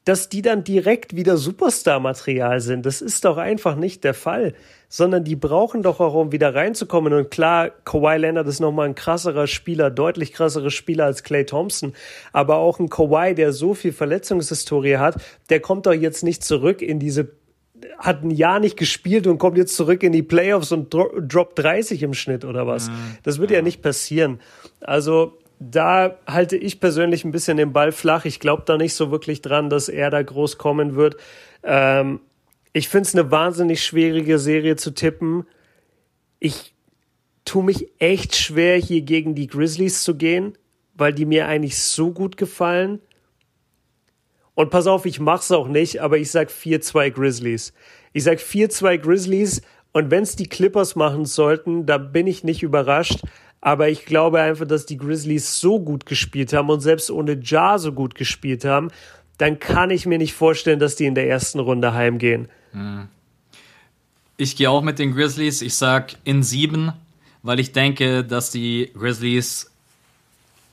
dass die dann direkt wieder Superstar-Material sind. Das ist doch einfach nicht der Fall. Sondern die brauchen doch auch, um wieder reinzukommen. Und klar, Kawhi Leonard ist nochmal ein krasserer Spieler, deutlich krasserer Spieler als Clay Thompson. Aber auch ein Kawhi, der so viel Verletzungshistorie hat, der kommt doch jetzt nicht zurück in diese hat ein Jahr nicht gespielt und kommt jetzt zurück in die Playoffs und dro droppt 30 im Schnitt oder was. Mhm. Das wird ja. ja nicht passieren. Also da halte ich persönlich ein bisschen den Ball flach. Ich glaube da nicht so wirklich dran, dass er da groß kommen wird. Ähm, ich finde es eine wahnsinnig schwierige Serie zu tippen. Ich tue mich echt schwer, hier gegen die Grizzlies zu gehen, weil die mir eigentlich so gut gefallen. Und pass auf, ich mach's auch nicht, aber ich sag 4-2 Grizzlies. Ich sag 4-2 Grizzlies und wenn es die Clippers machen sollten, da bin ich nicht überrascht. Aber ich glaube einfach, dass die Grizzlies so gut gespielt haben und selbst ohne Jar so gut gespielt haben, dann kann ich mir nicht vorstellen, dass die in der ersten Runde heimgehen. Mhm. Ich gehe auch mit den Grizzlies. Ich sag in sieben, weil ich denke, dass die Grizzlies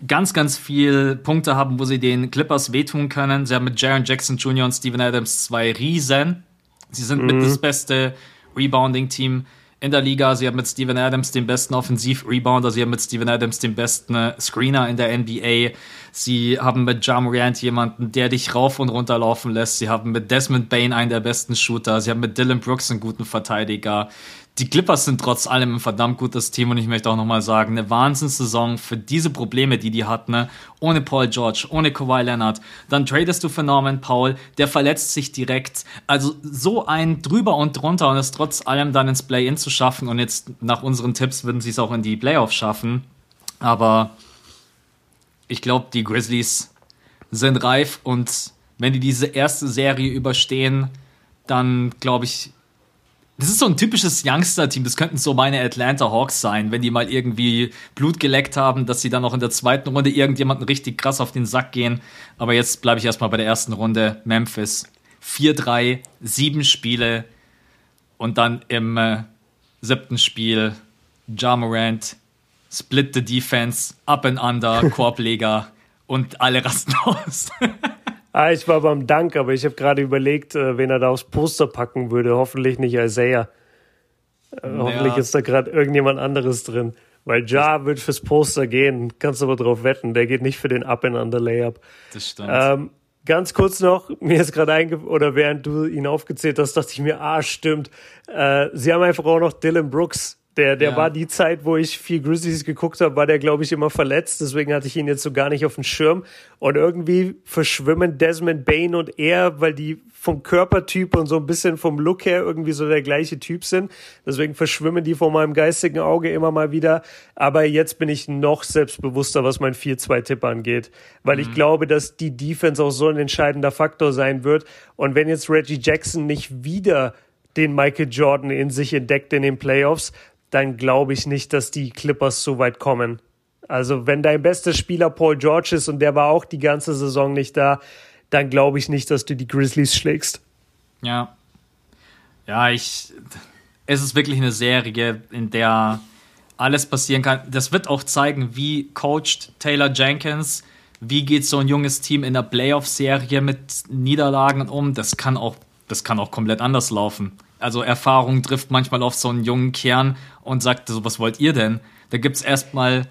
ganz, ganz viel Punkte haben, wo sie den Clippers wehtun können. Sie haben mit Jaron Jackson Jr. und Steven Adams zwei Riesen. Sie sind mhm. mit das beste Rebounding-Team in der Liga. Sie haben mit Steven Adams den besten Offensiv-Rebounder. Sie haben mit Steven Adams den besten äh, Screener in der NBA. Sie haben mit Ja Morant jemanden, der dich rauf und runter laufen lässt. Sie haben mit Desmond Bain einen der besten Shooter. Sie haben mit Dylan Brooks einen guten Verteidiger die Clippers sind trotz allem ein verdammt gutes Team und ich möchte auch nochmal sagen, eine Wahnsinnssaison für diese Probleme, die die hatten, ne? ohne Paul George, ohne Kawhi Leonard. Dann tradest du für Norman Paul, der verletzt sich direkt. Also so ein drüber und drunter und es trotz allem dann ins Play-In zu schaffen und jetzt nach unseren Tipps würden sie es auch in die Playoffs schaffen. Aber ich glaube, die Grizzlies sind reif und wenn die diese erste Serie überstehen, dann glaube ich, das ist so ein typisches Youngster-Team. Das könnten so meine Atlanta Hawks sein, wenn die mal irgendwie Blut geleckt haben, dass sie dann noch in der zweiten Runde irgendjemanden richtig krass auf den Sack gehen. Aber jetzt bleibe ich erstmal bei der ersten Runde. Memphis. 4-3, sieben Spiele. Und dann im äh, siebten Spiel Ja Morant, Split the Defense, Up and Under, Korbleger und alle rasten aus. Ah, ich war beim Dank, aber ich habe gerade überlegt, äh, wen er da aufs Poster packen würde. Hoffentlich nicht Isaiah. Äh, ja. Hoffentlich ist da gerade irgendjemand anderes drin. Weil Ja wird fürs Poster gehen, kannst aber drauf wetten. Der geht nicht für den Up-and-Under-Layup. Das stimmt. Ähm, ganz kurz noch, mir ist gerade einge... oder während du ihn aufgezählt hast, dachte ich mir, ah, stimmt. Äh, sie haben einfach auch noch Dylan Brooks der, der ja. war die Zeit, wo ich viel Grizzlies geguckt habe, war der, glaube ich, immer verletzt. Deswegen hatte ich ihn jetzt so gar nicht auf dem Schirm. Und irgendwie verschwimmen Desmond Bain und er, weil die vom Körpertyp und so ein bisschen vom Look her irgendwie so der gleiche Typ sind. Deswegen verschwimmen die vor meinem geistigen Auge immer mal wieder. Aber jetzt bin ich noch selbstbewusster, was mein 4-2-Tipp angeht. Weil mhm. ich glaube, dass die Defense auch so ein entscheidender Faktor sein wird. Und wenn jetzt Reggie Jackson nicht wieder den Michael Jordan in sich entdeckt in den Playoffs, dann glaube ich nicht, dass die Clippers so weit kommen. Also wenn dein bester Spieler Paul George ist und der war auch die ganze Saison nicht da, dann glaube ich nicht, dass du die Grizzlies schlägst. Ja. Ja, ich. Es ist wirklich eine Serie, in der alles passieren kann. Das wird auch zeigen, wie coacht Taylor Jenkins, wie geht so ein junges Team in der Playoff-Serie mit Niederlagen um. Das kann auch, das kann auch komplett anders laufen also Erfahrung trifft manchmal auf so einen jungen Kern und sagt so, was wollt ihr denn? Da gibt's erstmal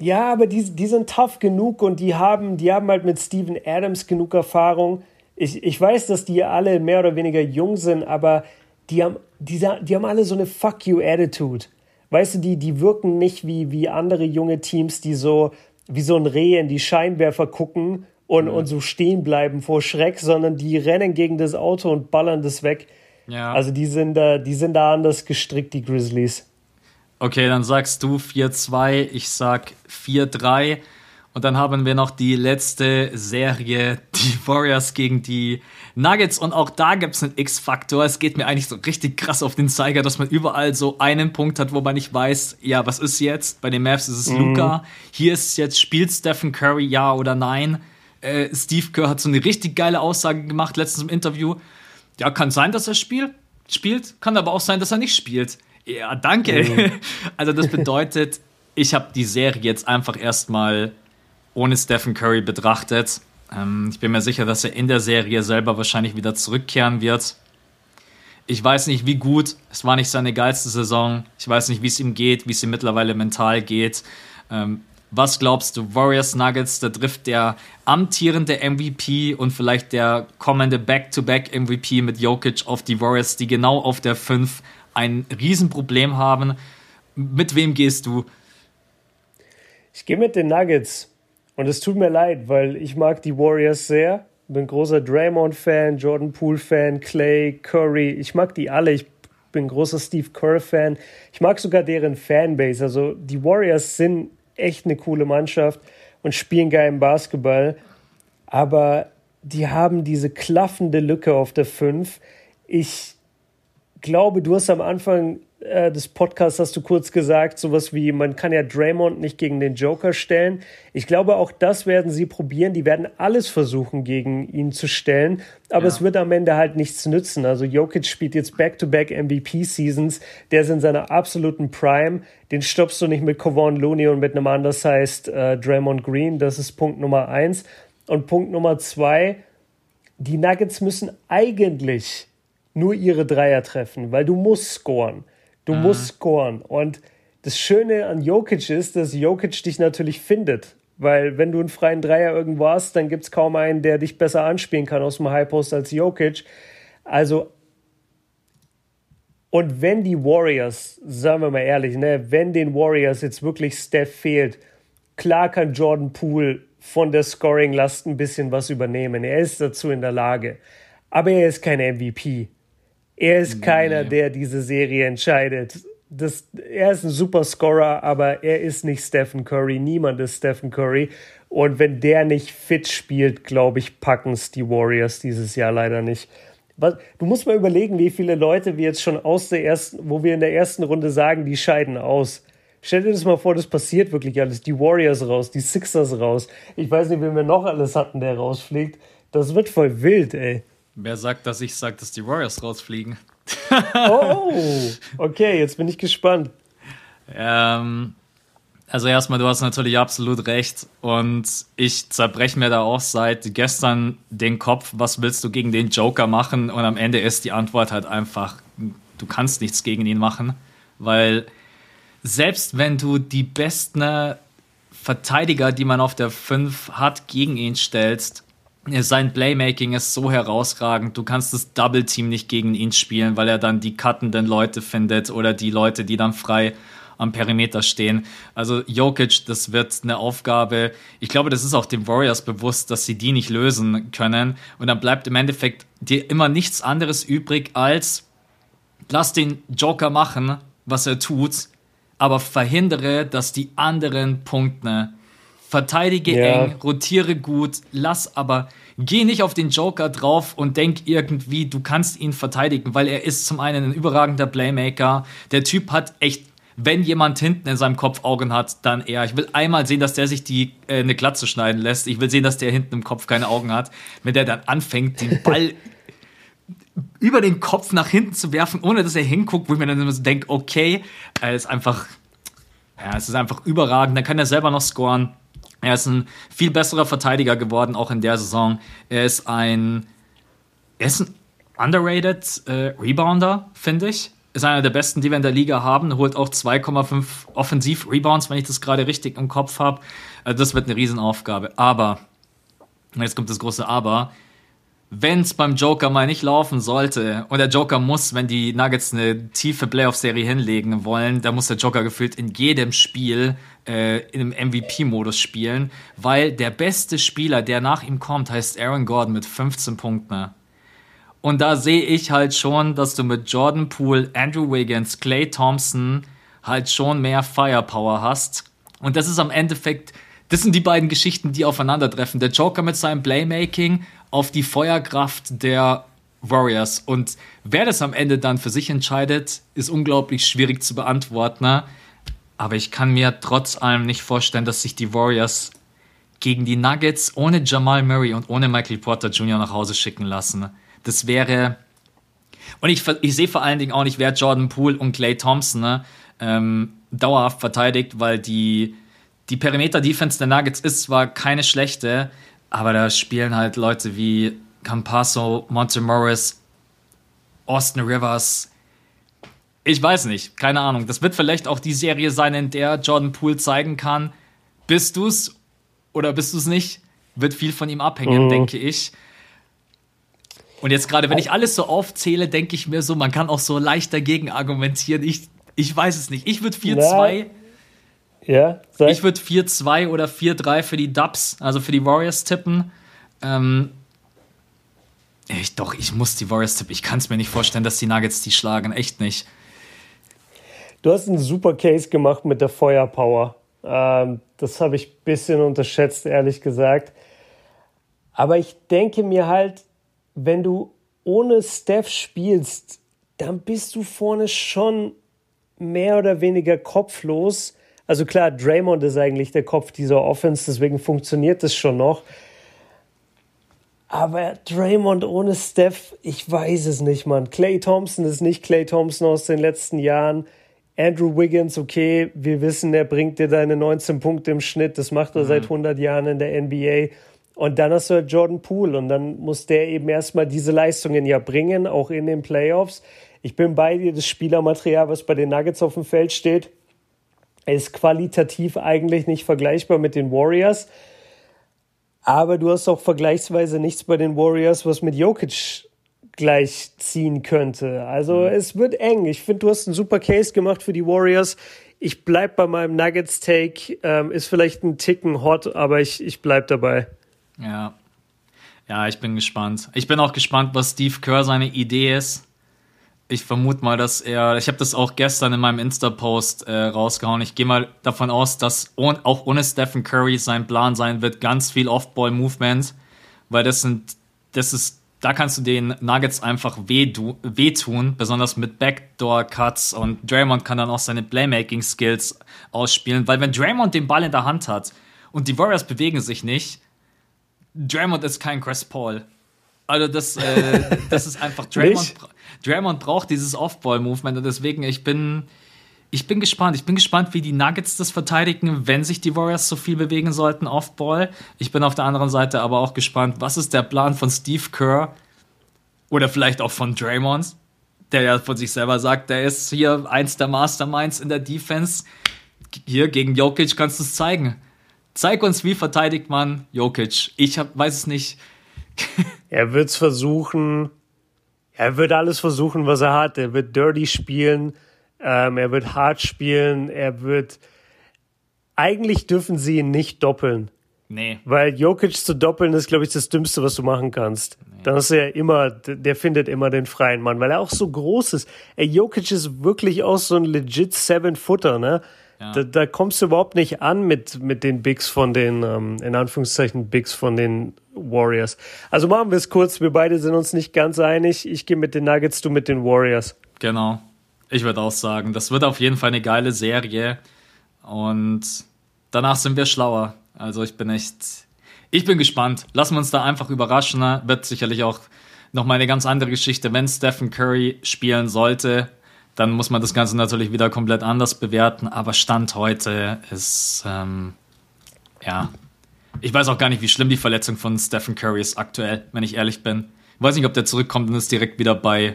ja, aber die, die sind tough genug und die haben, die haben halt mit Steven Adams genug Erfahrung. Ich, ich weiß, dass die alle mehr oder weniger jung sind, aber die haben, die, die haben alle so eine Fuck you Attitude. Weißt du, die, die wirken nicht wie, wie andere junge Teams, die so wie so ein Reh in die Scheinwerfer gucken und, mhm. und so stehen bleiben vor Schreck, sondern die rennen gegen das Auto und ballern das weg. Ja. Also die sind da, die sind da anders gestrickt, die Grizzlies. Okay, dann sagst du 4-2, ich sag 4-3. Und dann haben wir noch die letzte Serie, die Warriors gegen die Nuggets. Und auch da gibt es einen X-Faktor. Es geht mir eigentlich so richtig krass auf den Zeiger, dass man überall so einen Punkt hat, wo man nicht weiß, ja, was ist jetzt? Bei den Mavs ist es mhm. Luca. Hier ist es jetzt, spielt Stephen Curry ja oder nein? Äh, Steve Kerr hat so eine richtig geile Aussage gemacht letztens im Interview. Ja, kann sein, dass er spielt, spielt, kann aber auch sein, dass er nicht spielt. Ja, danke. Mhm. Also das bedeutet, ich habe die Serie jetzt einfach erstmal ohne Stephen Curry betrachtet. Ähm, ich bin mir sicher, dass er in der Serie selber wahrscheinlich wieder zurückkehren wird. Ich weiß nicht, wie gut. Es war nicht seine geilste Saison. Ich weiß nicht, wie es ihm geht, wie es ihm mittlerweile mental geht. Ähm, was glaubst du, Warriors Nuggets, da trifft der amtierende MVP und vielleicht der kommende Back-to-Back-MVP mit Jokic auf die Warriors, die genau auf der 5 ein Riesenproblem haben. Mit wem gehst du? Ich gehe mit den Nuggets. Und es tut mir leid, weil ich mag die Warriors sehr. Bin großer Draymond-Fan, Jordan Poole-Fan, Clay, Curry. Ich mag die alle. Ich bin großer Steve Kerr-Fan. Ich mag sogar deren Fanbase. Also die Warriors sind echt eine coole Mannschaft und spielen geilen Basketball. Aber die haben diese klaffende Lücke auf der 5. Ich glaube, du hast am Anfang äh, des Podcasts hast du kurz gesagt, sowas wie, man kann ja Draymond nicht gegen den Joker stellen. Ich glaube, auch das werden sie probieren. Die werden alles versuchen, gegen ihn zu stellen. Aber ja. es wird am Ende halt nichts nützen. Also Jokic spielt jetzt Back-to-Back MVP-Seasons. Der ist in seiner absoluten Prime. Den stoppst du nicht mit Kevon Looney und mit einem undersized äh, Draymond Green. Das ist Punkt Nummer eins. Und Punkt Nummer zwei, die Nuggets müssen eigentlich nur ihre Dreier treffen, weil du musst scoren. Du mhm. musst scoren. Und das Schöne an Jokic ist, dass Jokic dich natürlich findet. Weil wenn du einen freien Dreier irgendwo hast, dann gibt es kaum einen, der dich besser anspielen kann aus dem High Post als Jokic. Also, und wenn die Warriors, sagen wir mal ehrlich, ne, wenn den Warriors jetzt wirklich Steph fehlt, klar kann Jordan Poole von der Scoring-Last ein bisschen was übernehmen. Er ist dazu in der Lage. Aber er ist kein MVP. Er ist keiner, der diese Serie entscheidet. Das, er ist ein super Scorer, aber er ist nicht Stephen Curry. Niemand ist Stephen Curry. Und wenn der nicht fit spielt, glaube ich, packen es die Warriors dieses Jahr leider nicht. Du musst mal überlegen, wie viele Leute wir jetzt schon aus der ersten, wo wir in der ersten Runde sagen, die scheiden aus. Stell dir das mal vor, das passiert wirklich alles. Die Warriors raus, die Sixers raus. Ich weiß nicht, wen wir noch alles hatten, der rausfliegt. Das wird voll wild, ey. Wer sagt, dass ich sage, dass die Warriors rausfliegen? oh, okay, jetzt bin ich gespannt. Ähm, also erstmal, du hast natürlich absolut recht und ich zerbreche mir da auch seit gestern den Kopf, was willst du gegen den Joker machen? Und am Ende ist die Antwort halt einfach, du kannst nichts gegen ihn machen, weil selbst wenn du die besten Verteidiger, die man auf der 5 hat, gegen ihn stellst, sein Playmaking ist so herausragend. Du kannst das Double Team nicht gegen ihn spielen, weil er dann die cuttenden Leute findet oder die Leute, die dann frei am Perimeter stehen. Also Jokic, das wird eine Aufgabe. Ich glaube, das ist auch den Warriors bewusst, dass sie die nicht lösen können. Und dann bleibt im Endeffekt dir immer nichts anderes übrig als lass den Joker machen, was er tut, aber verhindere, dass die anderen Punkte verteidige ja. eng, rotiere gut, lass aber, geh nicht auf den Joker drauf und denk irgendwie, du kannst ihn verteidigen, weil er ist zum einen ein überragender Playmaker. Der Typ hat echt, wenn jemand hinten in seinem Kopf Augen hat, dann er. Ich will einmal sehen, dass der sich die äh, eine Glatze schneiden lässt. Ich will sehen, dass der hinten im Kopf keine Augen hat. Wenn der dann anfängt, den Ball über den Kopf nach hinten zu werfen, ohne dass er hinguckt, wo ich mir dann immer so denke, okay, er ist einfach, ja, es ist einfach überragend. Dann kann er selber noch scoren. Er ist ein viel besserer Verteidiger geworden, auch in der Saison. Er ist ein, er ist ein underrated äh, Rebounder, finde ich. Ist einer der besten, die wir in der Liga haben. Holt auch 2,5 Offensiv-Rebounds, wenn ich das gerade richtig im Kopf habe. Also das wird eine Riesenaufgabe. Aber, jetzt kommt das große Aber wenn es beim Joker mal nicht laufen sollte und der Joker muss, wenn die Nuggets eine tiefe Playoff-Serie hinlegen wollen, da muss der Joker gefühlt in jedem Spiel äh, in einem MVP-Modus spielen, weil der beste Spieler, der nach ihm kommt, heißt Aaron Gordon mit 15 Punkten. Und da sehe ich halt schon, dass du mit Jordan Poole, Andrew Wiggins, Clay Thompson halt schon mehr Firepower hast. Und das ist am Endeffekt, das sind die beiden Geschichten, die aufeinandertreffen. Der Joker mit seinem Playmaking auf die Feuerkraft der Warriors. Und wer das am Ende dann für sich entscheidet, ist unglaublich schwierig zu beantworten. Aber ich kann mir trotz allem nicht vorstellen, dass sich die Warriors gegen die Nuggets ohne Jamal Murray und ohne Michael Porter Jr. nach Hause schicken lassen. Das wäre. Und ich, ich sehe vor allen Dingen auch nicht, wer Jordan Poole und Clay Thompson ne, ähm, dauerhaft verteidigt, weil die, die Perimeter-Defense der Nuggets ist zwar keine schlechte, aber da spielen halt Leute wie Campasso, Monte Morris, Austin Rivers. Ich weiß nicht, keine Ahnung. Das wird vielleicht auch die Serie sein, in der Jordan Poole zeigen kann, bist du's oder bist du's nicht? Wird viel von ihm abhängen, mhm. denke ich. Und jetzt gerade, wenn ich alles so aufzähle, denke ich mir so, man kann auch so leicht dagegen argumentieren. Ich, ich weiß es nicht. Ich würde 4-2 ja, sag. Ich würde 4-2 oder 4-3 für die Dubs, also für die Warriors tippen. Ähm, ich, doch, ich muss die Warriors tippen. Ich kann es mir nicht vorstellen, dass die Nuggets die schlagen. Echt nicht. Du hast einen super Case gemacht mit der Feuerpower. Ähm, das habe ich ein bisschen unterschätzt, ehrlich gesagt. Aber ich denke mir halt, wenn du ohne Steph spielst, dann bist du vorne schon mehr oder weniger kopflos. Also klar, Draymond ist eigentlich der Kopf dieser Offense, deswegen funktioniert das schon noch. Aber Draymond ohne Steph, ich weiß es nicht, Mann. Clay Thompson ist nicht Clay Thompson aus den letzten Jahren. Andrew Wiggins, okay, wir wissen, er bringt dir deine 19 Punkte im Schnitt. Das macht er mhm. seit 100 Jahren in der NBA. Und dann hast du halt Jordan Poole und dann muss der eben erstmal diese Leistungen ja bringen, auch in den Playoffs. Ich bin bei dir, das Spielermaterial, was bei den Nuggets auf dem Feld steht, ist qualitativ eigentlich nicht vergleichbar mit den Warriors. Aber du hast auch vergleichsweise nichts bei den Warriors, was mit Jokic gleich ziehen könnte. Also mhm. es wird eng. Ich finde, du hast einen super Case gemacht für die Warriors. Ich bleib bei meinem Nuggets-Take. Ähm, ist vielleicht ein Ticken hot, aber ich, ich bleib dabei. Ja. Ja, ich bin gespannt. Ich bin auch gespannt, was Steve Kerr seine Idee ist ich vermute mal, dass er, ich habe das auch gestern in meinem Insta-Post äh, rausgehauen. Ich gehe mal davon aus, dass ohne, auch ohne Stephen Curry sein Plan sein wird, ganz viel Off-Ball-Movement, weil das sind, das ist, da kannst du den Nuggets einfach wehtun, besonders mit Backdoor-Cuts und Draymond kann dann auch seine Playmaking-Skills ausspielen, weil wenn Draymond den Ball in der Hand hat und die Warriors bewegen sich nicht, Draymond ist kein Chris Paul. Also das, äh, das ist einfach Draymond, Draymond braucht dieses Off-Ball-Movement und deswegen ich bin ich bin gespannt. Ich bin gespannt, wie die Nuggets das verteidigen, wenn sich die Warriors so viel bewegen sollten Off-Ball. Ich bin auf der anderen Seite aber auch gespannt, was ist der Plan von Steve Kerr oder vielleicht auch von Draymond, der ja von sich selber sagt, der ist hier eins der Masterminds in der Defense. Hier gegen Jokic kannst du es zeigen. Zeig uns, wie verteidigt man Jokic. Ich hab, weiß es nicht. er wird es versuchen. Er wird alles versuchen, was er hat. Er wird dirty spielen. Ähm, er wird hart spielen. Er wird. Eigentlich dürfen sie ihn nicht doppeln. Nee. Weil Jokic zu doppeln ist, glaube ich, das Dümmste, was du machen kannst. Nee. Dann ist er immer, der findet immer den freien Mann, weil er auch so groß ist. Ey, Jokic ist wirklich auch so ein legit Seven-Footer, ne? Da, da, kommst du überhaupt nicht an mit, mit den Bigs von den, ähm, in Anführungszeichen, Bigs von den Warriors. Also machen wir es kurz. Wir beide sind uns nicht ganz einig. Ich gehe mit den Nuggets, du mit den Warriors. Genau. Ich würde auch sagen, das wird auf jeden Fall eine geile Serie. Und danach sind wir schlauer. Also ich bin echt, ich bin gespannt. Lassen wir uns da einfach überraschen. Wird sicherlich auch nochmal eine ganz andere Geschichte, wenn Stephen Curry spielen sollte dann muss man das Ganze natürlich wieder komplett anders bewerten. Aber Stand heute ist, ähm, ja, ich weiß auch gar nicht, wie schlimm die Verletzung von Stephen Curry ist aktuell, wenn ich ehrlich bin. Ich weiß nicht, ob der zurückkommt und ist direkt wieder bei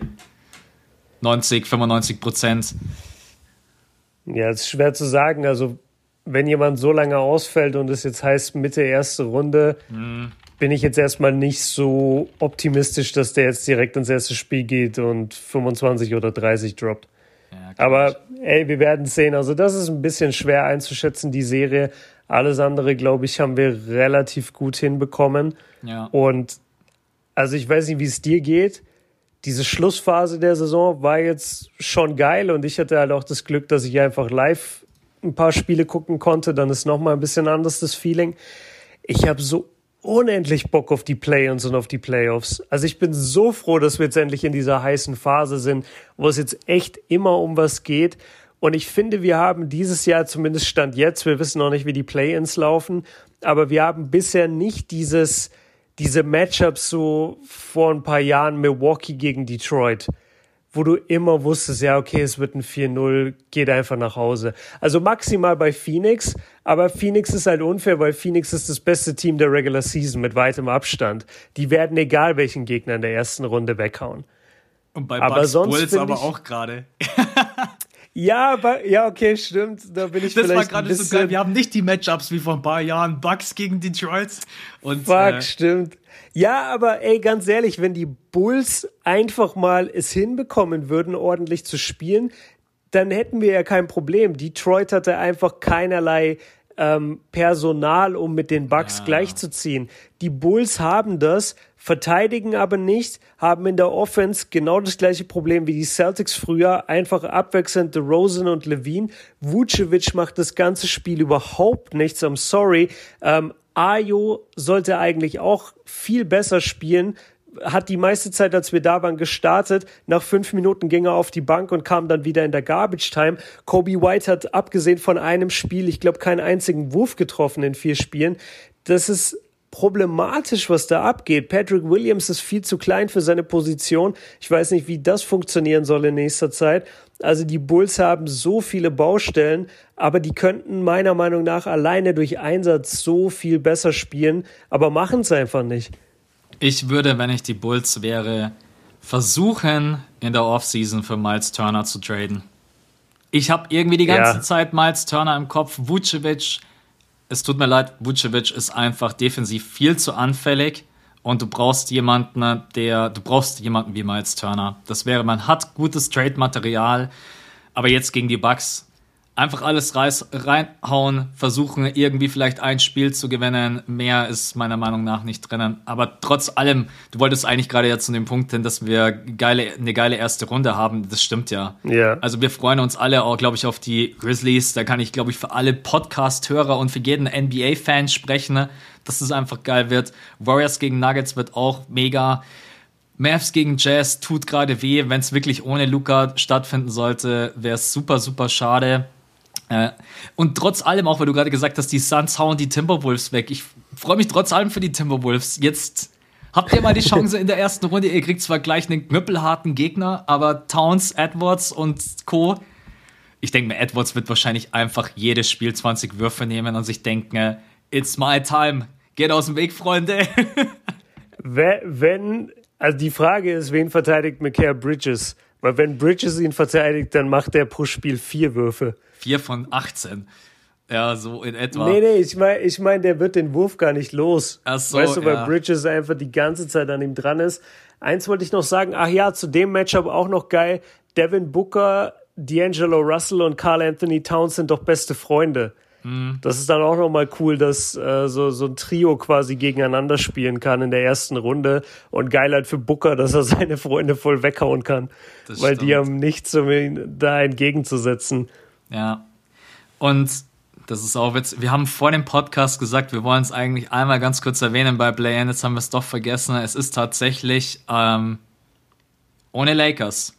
90, 95 Prozent. Ja, es ist schwer zu sagen. Also, wenn jemand so lange ausfällt und es jetzt heißt Mitte erste Runde, mhm. bin ich jetzt erstmal nicht so optimistisch, dass der jetzt direkt ins erste Spiel geht und 25 oder 30 droppt. Aber ey, wir werden sehen. Also das ist ein bisschen schwer einzuschätzen, die Serie. Alles andere, glaube ich, haben wir relativ gut hinbekommen. Ja. Und also ich weiß nicht, wie es dir geht. Diese Schlussphase der Saison war jetzt schon geil und ich hatte halt auch das Glück, dass ich einfach live ein paar Spiele gucken konnte. Dann ist nochmal ein bisschen anders das Feeling. Ich habe so unendlich Bock auf die Play-ins und auf die Playoffs. Also ich bin so froh, dass wir jetzt endlich in dieser heißen Phase sind, wo es jetzt echt immer um was geht. Und ich finde, wir haben dieses Jahr zumindest Stand jetzt, wir wissen noch nicht, wie die Play-ins laufen, aber wir haben bisher nicht dieses, diese Matchups so vor ein paar Jahren Milwaukee gegen Detroit wo du immer wusstest, ja, okay, es wird ein 4-0, geht einfach nach Hause. Also maximal bei Phoenix, aber Phoenix ist halt unfair, weil Phoenix ist das beste Team der Regular Season mit weitem Abstand. Die werden egal welchen Gegner in der ersten Runde weghauen. Und bei aber Bucks sonst Bulls aber ich, auch gerade. Ja, aber, ja, okay, stimmt. Da bin ich das vielleicht. Das war gerade so geil. Wir haben nicht die Matchups wie vor ein paar Jahren. Bucks gegen Detroit. Und, Fuck, äh, stimmt. Ja, aber ey, ganz ehrlich, wenn die Bulls einfach mal es hinbekommen würden, ordentlich zu spielen, dann hätten wir ja kein Problem. Detroit hatte einfach keinerlei ähm, Personal, um mit den Bucks ja. gleichzuziehen. Die Bulls haben das, verteidigen aber nicht, haben in der Offense genau das gleiche Problem wie die Celtics früher, einfach abwechselnd Rosen und Levine. Vucevic macht das ganze Spiel überhaupt nichts, I'm sorry. Ähm, Ayo sollte eigentlich auch viel besser spielen, hat die meiste Zeit, als wir da waren, gestartet. Nach fünf Minuten ging er auf die Bank und kam dann wieder in der Garbage Time. Kobe White hat abgesehen von einem Spiel, ich glaube, keinen einzigen Wurf getroffen in vier Spielen. Das ist problematisch, was da abgeht. Patrick Williams ist viel zu klein für seine Position. Ich weiß nicht, wie das funktionieren soll in nächster Zeit. Also die Bulls haben so viele Baustellen, aber die könnten meiner Meinung nach alleine durch Einsatz so viel besser spielen, aber machen es einfach nicht. Ich würde, wenn ich die Bulls wäre, versuchen, in der Offseason für Miles Turner zu traden. Ich habe irgendwie die ganze ja. Zeit Miles Turner im Kopf. Vucevic es tut mir leid, Vucevic ist einfach defensiv viel zu anfällig und du brauchst jemanden, der, du brauchst jemanden wie Miles Turner. Das wäre, man hat gutes Trade-Material, aber jetzt gegen die Bucks einfach alles reiß, reinhauen, versuchen irgendwie vielleicht ein Spiel zu gewinnen. Mehr ist meiner Meinung nach nicht drinnen. Aber trotz allem, du wolltest eigentlich gerade jetzt zu dem Punkt hin, dass wir geile, eine geile erste Runde haben. Das stimmt ja. Ja. Also wir freuen uns alle auch, glaube ich, auf die Grizzlies. Da kann ich, glaube ich, für alle Podcast-Hörer und für jeden NBA-Fan sprechen, dass es einfach geil wird. Warriors gegen Nuggets wird auch mega. Mavs gegen Jazz tut gerade weh. Wenn es wirklich ohne Luca stattfinden sollte, wäre es super, super schade. Äh, und trotz allem, auch weil du gerade gesagt hast, die Suns hauen die Timberwolves weg. Ich freue mich trotz allem für die Timberwolves. Jetzt habt ihr mal die Chance in der ersten Runde. Ihr kriegt zwar gleich einen knüppelharten Gegner, aber Towns, Edwards und Co. Ich denke mir, Edwards wird wahrscheinlich einfach jedes Spiel 20 Würfe nehmen und sich denken, it's my time. Geht aus dem Weg, Freunde. Wenn, also die Frage ist, wen verteidigt McCare Bridges? Weil wenn Bridges ihn verteidigt, dann macht er pro Spiel vier Würfe. 4 von 18. Ja, so in etwa. Nee, nee, ich meine, ich mein, der wird den Wurf gar nicht los. Ach so, weißt du, ja. weil Bridges einfach die ganze Zeit an ihm dran ist. Eins wollte ich noch sagen, ach ja, zu dem Matchup auch noch geil. Devin Booker, D'Angelo Russell und Carl Anthony Towns sind doch beste Freunde. Mhm. Das ist dann auch nochmal cool, dass äh, so, so ein Trio quasi gegeneinander spielen kann in der ersten Runde. Und geil halt für Booker, dass er seine Freunde voll weghauen kann. Das weil stimmt. die haben nichts, um ihn da entgegenzusetzen. Ja. Und das ist auch witzig. Wir haben vor dem Podcast gesagt, wir wollen es eigentlich einmal ganz kurz erwähnen bei Play-In. Jetzt haben wir es doch vergessen. Es ist tatsächlich ähm, ohne Lakers.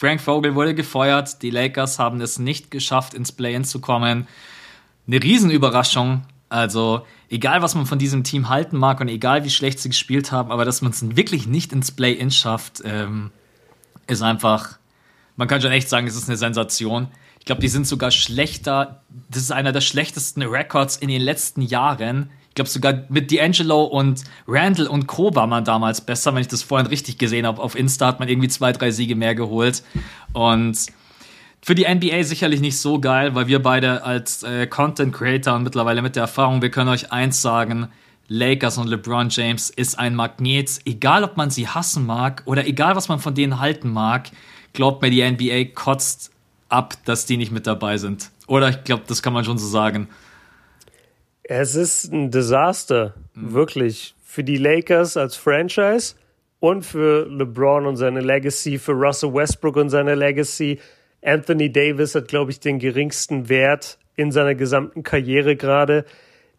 Frank Vogel wurde gefeuert. Die Lakers haben es nicht geschafft, ins Play-In zu kommen. Eine Riesenüberraschung. Also, egal was man von diesem Team halten mag und egal wie schlecht sie gespielt haben, aber dass man es wirklich nicht ins Play-In schafft, ähm, ist einfach, man kann schon echt sagen, es ist eine Sensation. Ich glaube, die sind sogar schlechter. Das ist einer der schlechtesten Records in den letzten Jahren. Ich glaube sogar mit D'Angelo und Randall und Co. war man damals besser, wenn ich das vorhin richtig gesehen habe. Auf Insta hat man irgendwie zwei, drei Siege mehr geholt. Und für die NBA sicherlich nicht so geil, weil wir beide als äh, Content Creator und mittlerweile mit der Erfahrung, wir können euch eins sagen, Lakers und LeBron James ist ein Magnet, egal ob man sie hassen mag oder egal was man von denen halten mag, glaubt mir, die NBA kotzt ab, dass die nicht mit dabei sind. Oder ich glaube, das kann man schon so sagen. Es ist ein Desaster, mhm. wirklich. Für die Lakers als Franchise und für LeBron und seine Legacy, für Russell Westbrook und seine Legacy. Anthony Davis hat, glaube ich, den geringsten Wert in seiner gesamten Karriere gerade.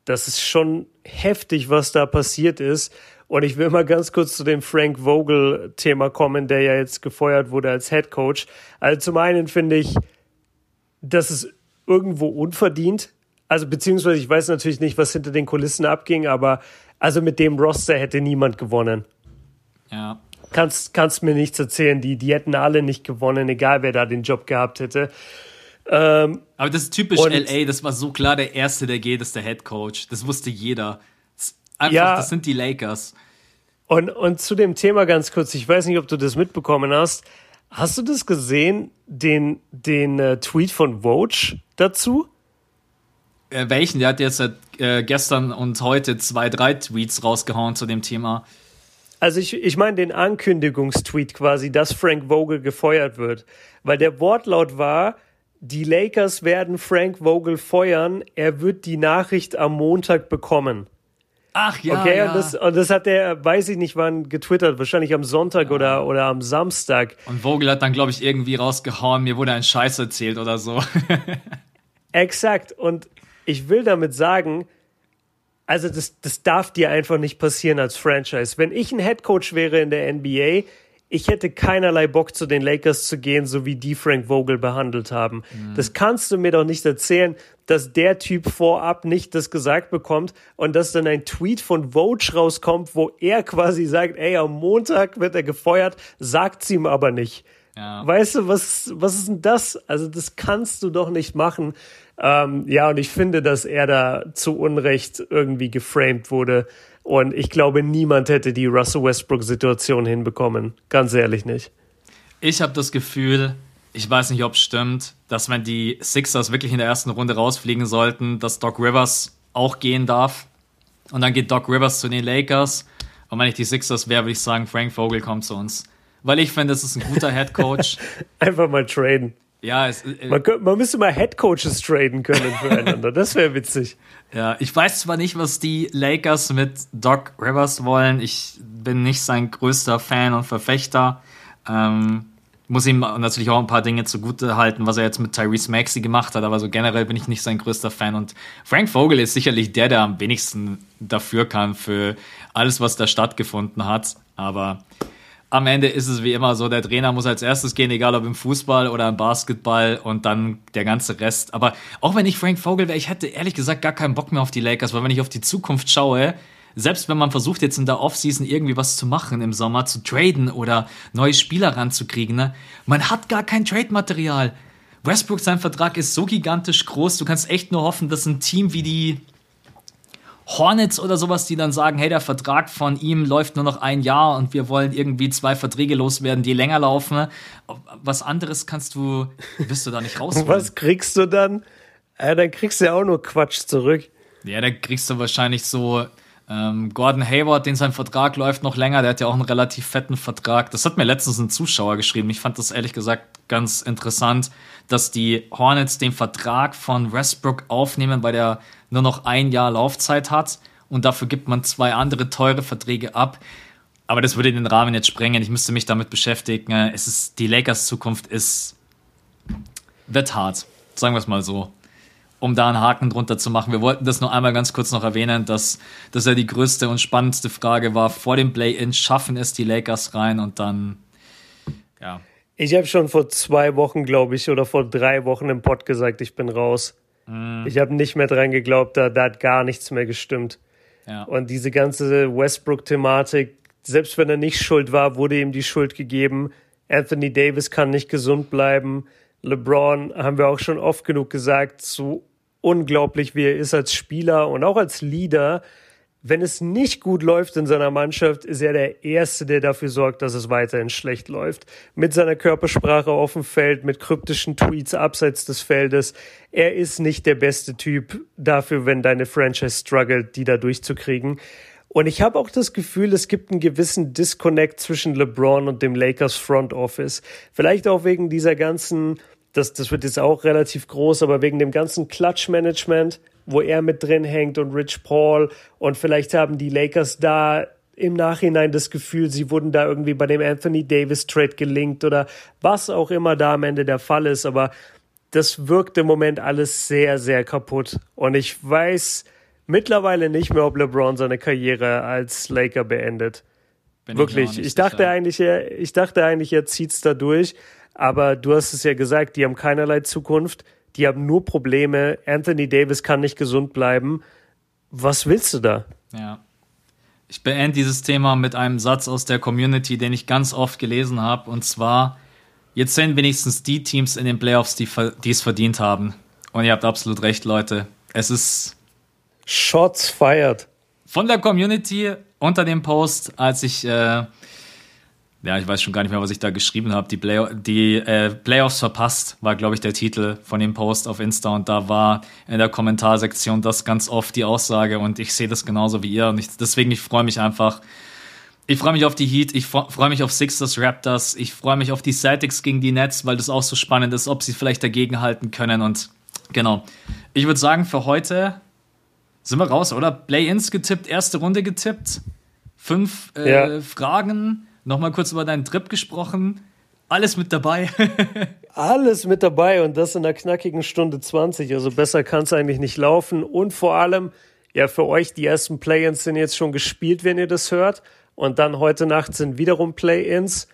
Das ist schon heftig, was da passiert ist. Und ich will mal ganz kurz zu dem Frank Vogel-Thema kommen, der ja jetzt gefeuert wurde als Head Coach. Also zum einen finde ich, das ist irgendwo unverdient. Also beziehungsweise ich weiß natürlich nicht, was hinter den Kulissen abging, aber also mit dem Roster hätte niemand gewonnen. Ja. Kannst, kannst mir nichts erzählen. Die, die hätten alle nicht gewonnen, egal wer da den Job gehabt hätte. Ähm, aber das ist typisch LA, das war so klar, der Erste, der geht, ist der Head Coach. Das wusste jeder. Einfach, ja, das sind die Lakers. Und, und zu dem Thema ganz kurz, ich weiß nicht, ob du das mitbekommen hast. Hast du das gesehen, den, den äh, Tweet von Vogue dazu? Welchen? Der hat jetzt äh, gestern und heute zwei, drei Tweets rausgehauen zu dem Thema. Also ich, ich meine den Ankündigungstweet quasi, dass Frank Vogel gefeuert wird. Weil der Wortlaut war, die Lakers werden Frank Vogel feuern, er wird die Nachricht am Montag bekommen. Ach ja. Okay, ja. Und, das, und das hat der, weiß ich nicht wann, getwittert, wahrscheinlich am Sonntag ja. oder, oder am Samstag. Und Vogel hat dann, glaube ich, irgendwie rausgehauen, mir wurde ein Scheiß erzählt oder so. Exakt. Und ich will damit sagen, also das, das darf dir einfach nicht passieren als Franchise. Wenn ich ein Headcoach wäre in der NBA, ich hätte keinerlei Bock zu den Lakers zu gehen, so wie die Frank Vogel behandelt haben. Mhm. Das kannst du mir doch nicht erzählen, dass der Typ vorab nicht das gesagt bekommt und dass dann ein Tweet von Vogue rauskommt, wo er quasi sagt, ey, am Montag wird er gefeuert, sagt's ihm aber nicht. Ja. Weißt du, was, was ist denn das? Also das kannst du doch nicht machen. Ähm, ja, und ich finde, dass er da zu Unrecht irgendwie geframed wurde. Und ich glaube, niemand hätte die Russell Westbrook-Situation hinbekommen. Ganz ehrlich nicht. Ich habe das Gefühl, ich weiß nicht, ob es stimmt, dass wenn die Sixers wirklich in der ersten Runde rausfliegen sollten, dass Doc Rivers auch gehen darf. Und dann geht Doc Rivers zu den Lakers. Und wenn ich die Sixers wäre, würde ich sagen, Frank Vogel kommt zu uns. Weil ich finde, es ist ein guter Head Coach. Einfach mal traden. Ja, es, äh, man, man, müsste mal Headcoaches traden können füreinander. das wäre witzig. Ja, ich weiß zwar nicht, was die Lakers mit Doc Rivers wollen. Ich bin nicht sein größter Fan und Verfechter. Ähm, muss ihm natürlich auch ein paar Dinge zugute halten, was er jetzt mit Tyrese Maxey gemacht hat, aber so generell bin ich nicht sein größter Fan. Und Frank Vogel ist sicherlich der, der am wenigsten dafür kann für alles, was da stattgefunden hat. Aber am Ende ist es wie immer so, der Trainer muss als erstes gehen, egal ob im Fußball oder im Basketball und dann der ganze Rest. Aber auch wenn ich Frank Vogel wäre, ich hätte ehrlich gesagt gar keinen Bock mehr auf die Lakers, weil wenn ich auf die Zukunft schaue, selbst wenn man versucht jetzt in der Offseason irgendwie was zu machen im Sommer, zu traden oder neue Spieler ranzukriegen, ne, man hat gar kein Trade-Material. Westbrook, sein Vertrag ist so gigantisch groß, du kannst echt nur hoffen, dass ein Team wie die Hornets oder sowas, die dann sagen, hey, der Vertrag von ihm läuft nur noch ein Jahr und wir wollen irgendwie zwei Verträge loswerden, die länger laufen. Was anderes kannst du, wirst du da nicht raus. Was kriegst du dann? Äh, dann kriegst du ja auch nur Quatsch zurück. Ja, dann kriegst du wahrscheinlich so ähm, Gordon Hayward, den sein Vertrag läuft noch länger, der hat ja auch einen relativ fetten Vertrag. Das hat mir letztens ein Zuschauer geschrieben. Ich fand das ehrlich gesagt ganz interessant, dass die Hornets den Vertrag von Westbrook aufnehmen, weil der nur noch ein Jahr Laufzeit hat und dafür gibt man zwei andere teure Verträge ab. Aber das würde den Rahmen jetzt sprengen. Ich müsste mich damit beschäftigen. Es ist, die Lakers Zukunft ist, wird hart. Sagen wir es mal so um da einen Haken drunter zu machen. Wir wollten das nur einmal ganz kurz noch erwähnen, dass das ja die größte und spannendste Frage war vor dem Play-In. Schaffen es die Lakers rein und dann, ja. Ich habe schon vor zwei Wochen, glaube ich, oder vor drei Wochen im Pod gesagt, ich bin raus. Mm. Ich habe nicht mehr dran geglaubt, da, da hat gar nichts mehr gestimmt. Ja. Und diese ganze Westbrook-Thematik, selbst wenn er nicht schuld war, wurde ihm die Schuld gegeben. Anthony Davis kann nicht gesund bleiben. LeBron haben wir auch schon oft genug gesagt, zu unglaublich, wie er ist als Spieler und auch als Leader. Wenn es nicht gut läuft in seiner Mannschaft, ist er der Erste, der dafür sorgt, dass es weiterhin schlecht läuft. Mit seiner Körpersprache auf dem Feld, mit kryptischen Tweets abseits des Feldes. Er ist nicht der beste Typ dafür, wenn deine Franchise struggelt, die da durchzukriegen. Und ich habe auch das Gefühl, es gibt einen gewissen Disconnect zwischen LeBron und dem Lakers Front Office. Vielleicht auch wegen dieser ganzen das, das wird jetzt auch relativ groß, aber wegen dem ganzen Clutch-Management, wo er mit drin hängt und Rich Paul und vielleicht haben die Lakers da im Nachhinein das Gefühl, sie wurden da irgendwie bei dem Anthony Davis Trade gelinkt oder was auch immer da am Ende der Fall ist, aber das wirkt im Moment alles sehr, sehr kaputt und ich weiß mittlerweile nicht mehr, ob LeBron seine Karriere als Laker beendet. Bin Wirklich. Ich, ich dachte eigentlich, er, ich dachte eigentlich, er zieht's da durch. Aber du hast es ja gesagt, die haben keinerlei Zukunft, die haben nur Probleme. Anthony Davis kann nicht gesund bleiben. Was willst du da? Ja. Ich beende dieses Thema mit einem Satz aus der Community, den ich ganz oft gelesen habe. Und zwar, jetzt sind wenigstens die Teams in den Playoffs, die, es verdient haben. Und ihr habt absolut recht, Leute. Es ist. Shots fired. Von der Community unter dem Post, als ich äh, ja, ich weiß schon gar nicht mehr, was ich da geschrieben habe. Die, Play die äh, Playoffs verpasst war, glaube ich, der Titel von dem Post auf Insta und da war in der Kommentarsektion das ganz oft die Aussage und ich sehe das genauso wie ihr und ich, deswegen ich freue mich einfach. Ich freue mich auf die Heat, ich freue mich auf Sixers Raptors, ich freue mich auf die Celtics gegen die Nets, weil das auch so spannend ist, ob sie vielleicht dagegen halten können und genau. Ich würde sagen, für heute sind wir raus, oder? Play-ins getippt, erste Runde getippt, fünf äh, ja. Fragen Nochmal kurz über deinen Trip gesprochen. Alles mit dabei. Alles mit dabei und das in einer knackigen Stunde 20. Also besser kann es eigentlich nicht laufen. Und vor allem, ja, für euch die ersten Play-ins sind jetzt schon gespielt, wenn ihr das hört. Und dann heute Nacht sind wiederum Play-ins.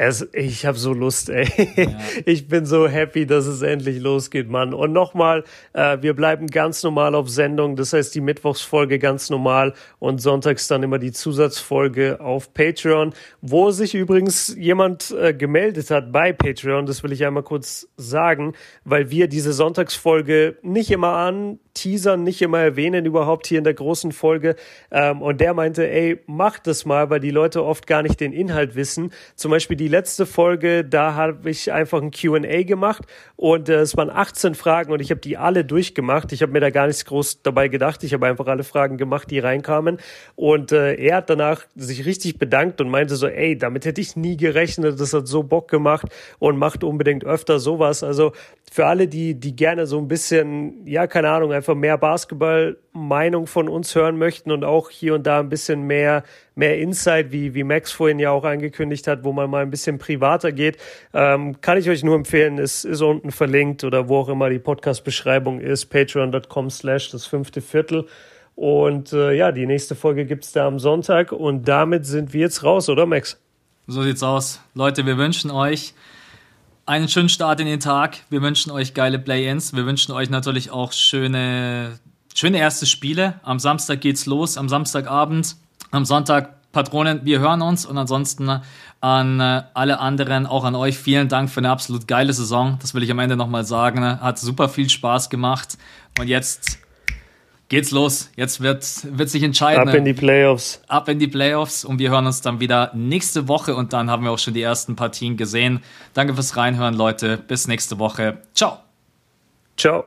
Es, ich habe so Lust, ey. Ja. Ich bin so happy, dass es endlich losgeht, Mann. Und nochmal, äh, wir bleiben ganz normal auf Sendung. Das heißt, die Mittwochsfolge ganz normal und sonntags dann immer die Zusatzfolge auf Patreon, wo sich übrigens jemand äh, gemeldet hat bei Patreon. Das will ich einmal kurz sagen, weil wir diese Sonntagsfolge nicht immer an teasern, nicht immer erwähnen überhaupt hier in der großen Folge. Ähm, und der meinte, ey, mach das mal, weil die Leute oft gar nicht den Inhalt wissen. Zum Beispiel die letzte Folge, da habe ich einfach ein Q&A gemacht und äh, es waren 18 Fragen und ich habe die alle durchgemacht. Ich habe mir da gar nichts groß dabei gedacht. Ich habe einfach alle Fragen gemacht, die reinkamen. Und äh, er hat danach sich richtig bedankt und meinte so, ey, damit hätte ich nie gerechnet. Das hat so Bock gemacht und macht unbedingt öfter sowas. Also für alle, die, die gerne so ein bisschen, ja, keine Ahnung, einfach mehr Basketball-Meinung von uns hören möchten und auch hier und da ein bisschen mehr, mehr Insight, wie, wie Max vorhin ja auch angekündigt hat, wo man mal ein bisschen privater geht, ähm, kann ich euch nur empfehlen, es ist unten verlinkt oder wo auch immer die Podcast-Beschreibung ist, patreon.com slash das fünfte Viertel. Und äh, ja, die nächste Folge gibt's da am Sonntag und damit sind wir jetzt raus, oder Max? So sieht's aus. Leute, wir wünschen euch einen schönen Start in den Tag. Wir wünschen euch geile Play-ins. Wir wünschen euch natürlich auch schöne, schöne erste Spiele. Am Samstag geht's los, am Samstagabend. Am Sonntag Patronen, wir hören uns und ansonsten an äh, alle anderen, auch an euch, vielen Dank für eine absolut geile Saison. Das will ich am Ende nochmal sagen. Hat super viel Spaß gemacht. Und jetzt geht's los. Jetzt wird, wird sich entscheiden. Ab in die Playoffs. Ab in die Playoffs und wir hören uns dann wieder nächste Woche und dann haben wir auch schon die ersten Partien gesehen. Danke fürs Reinhören, Leute. Bis nächste Woche. Ciao. Ciao.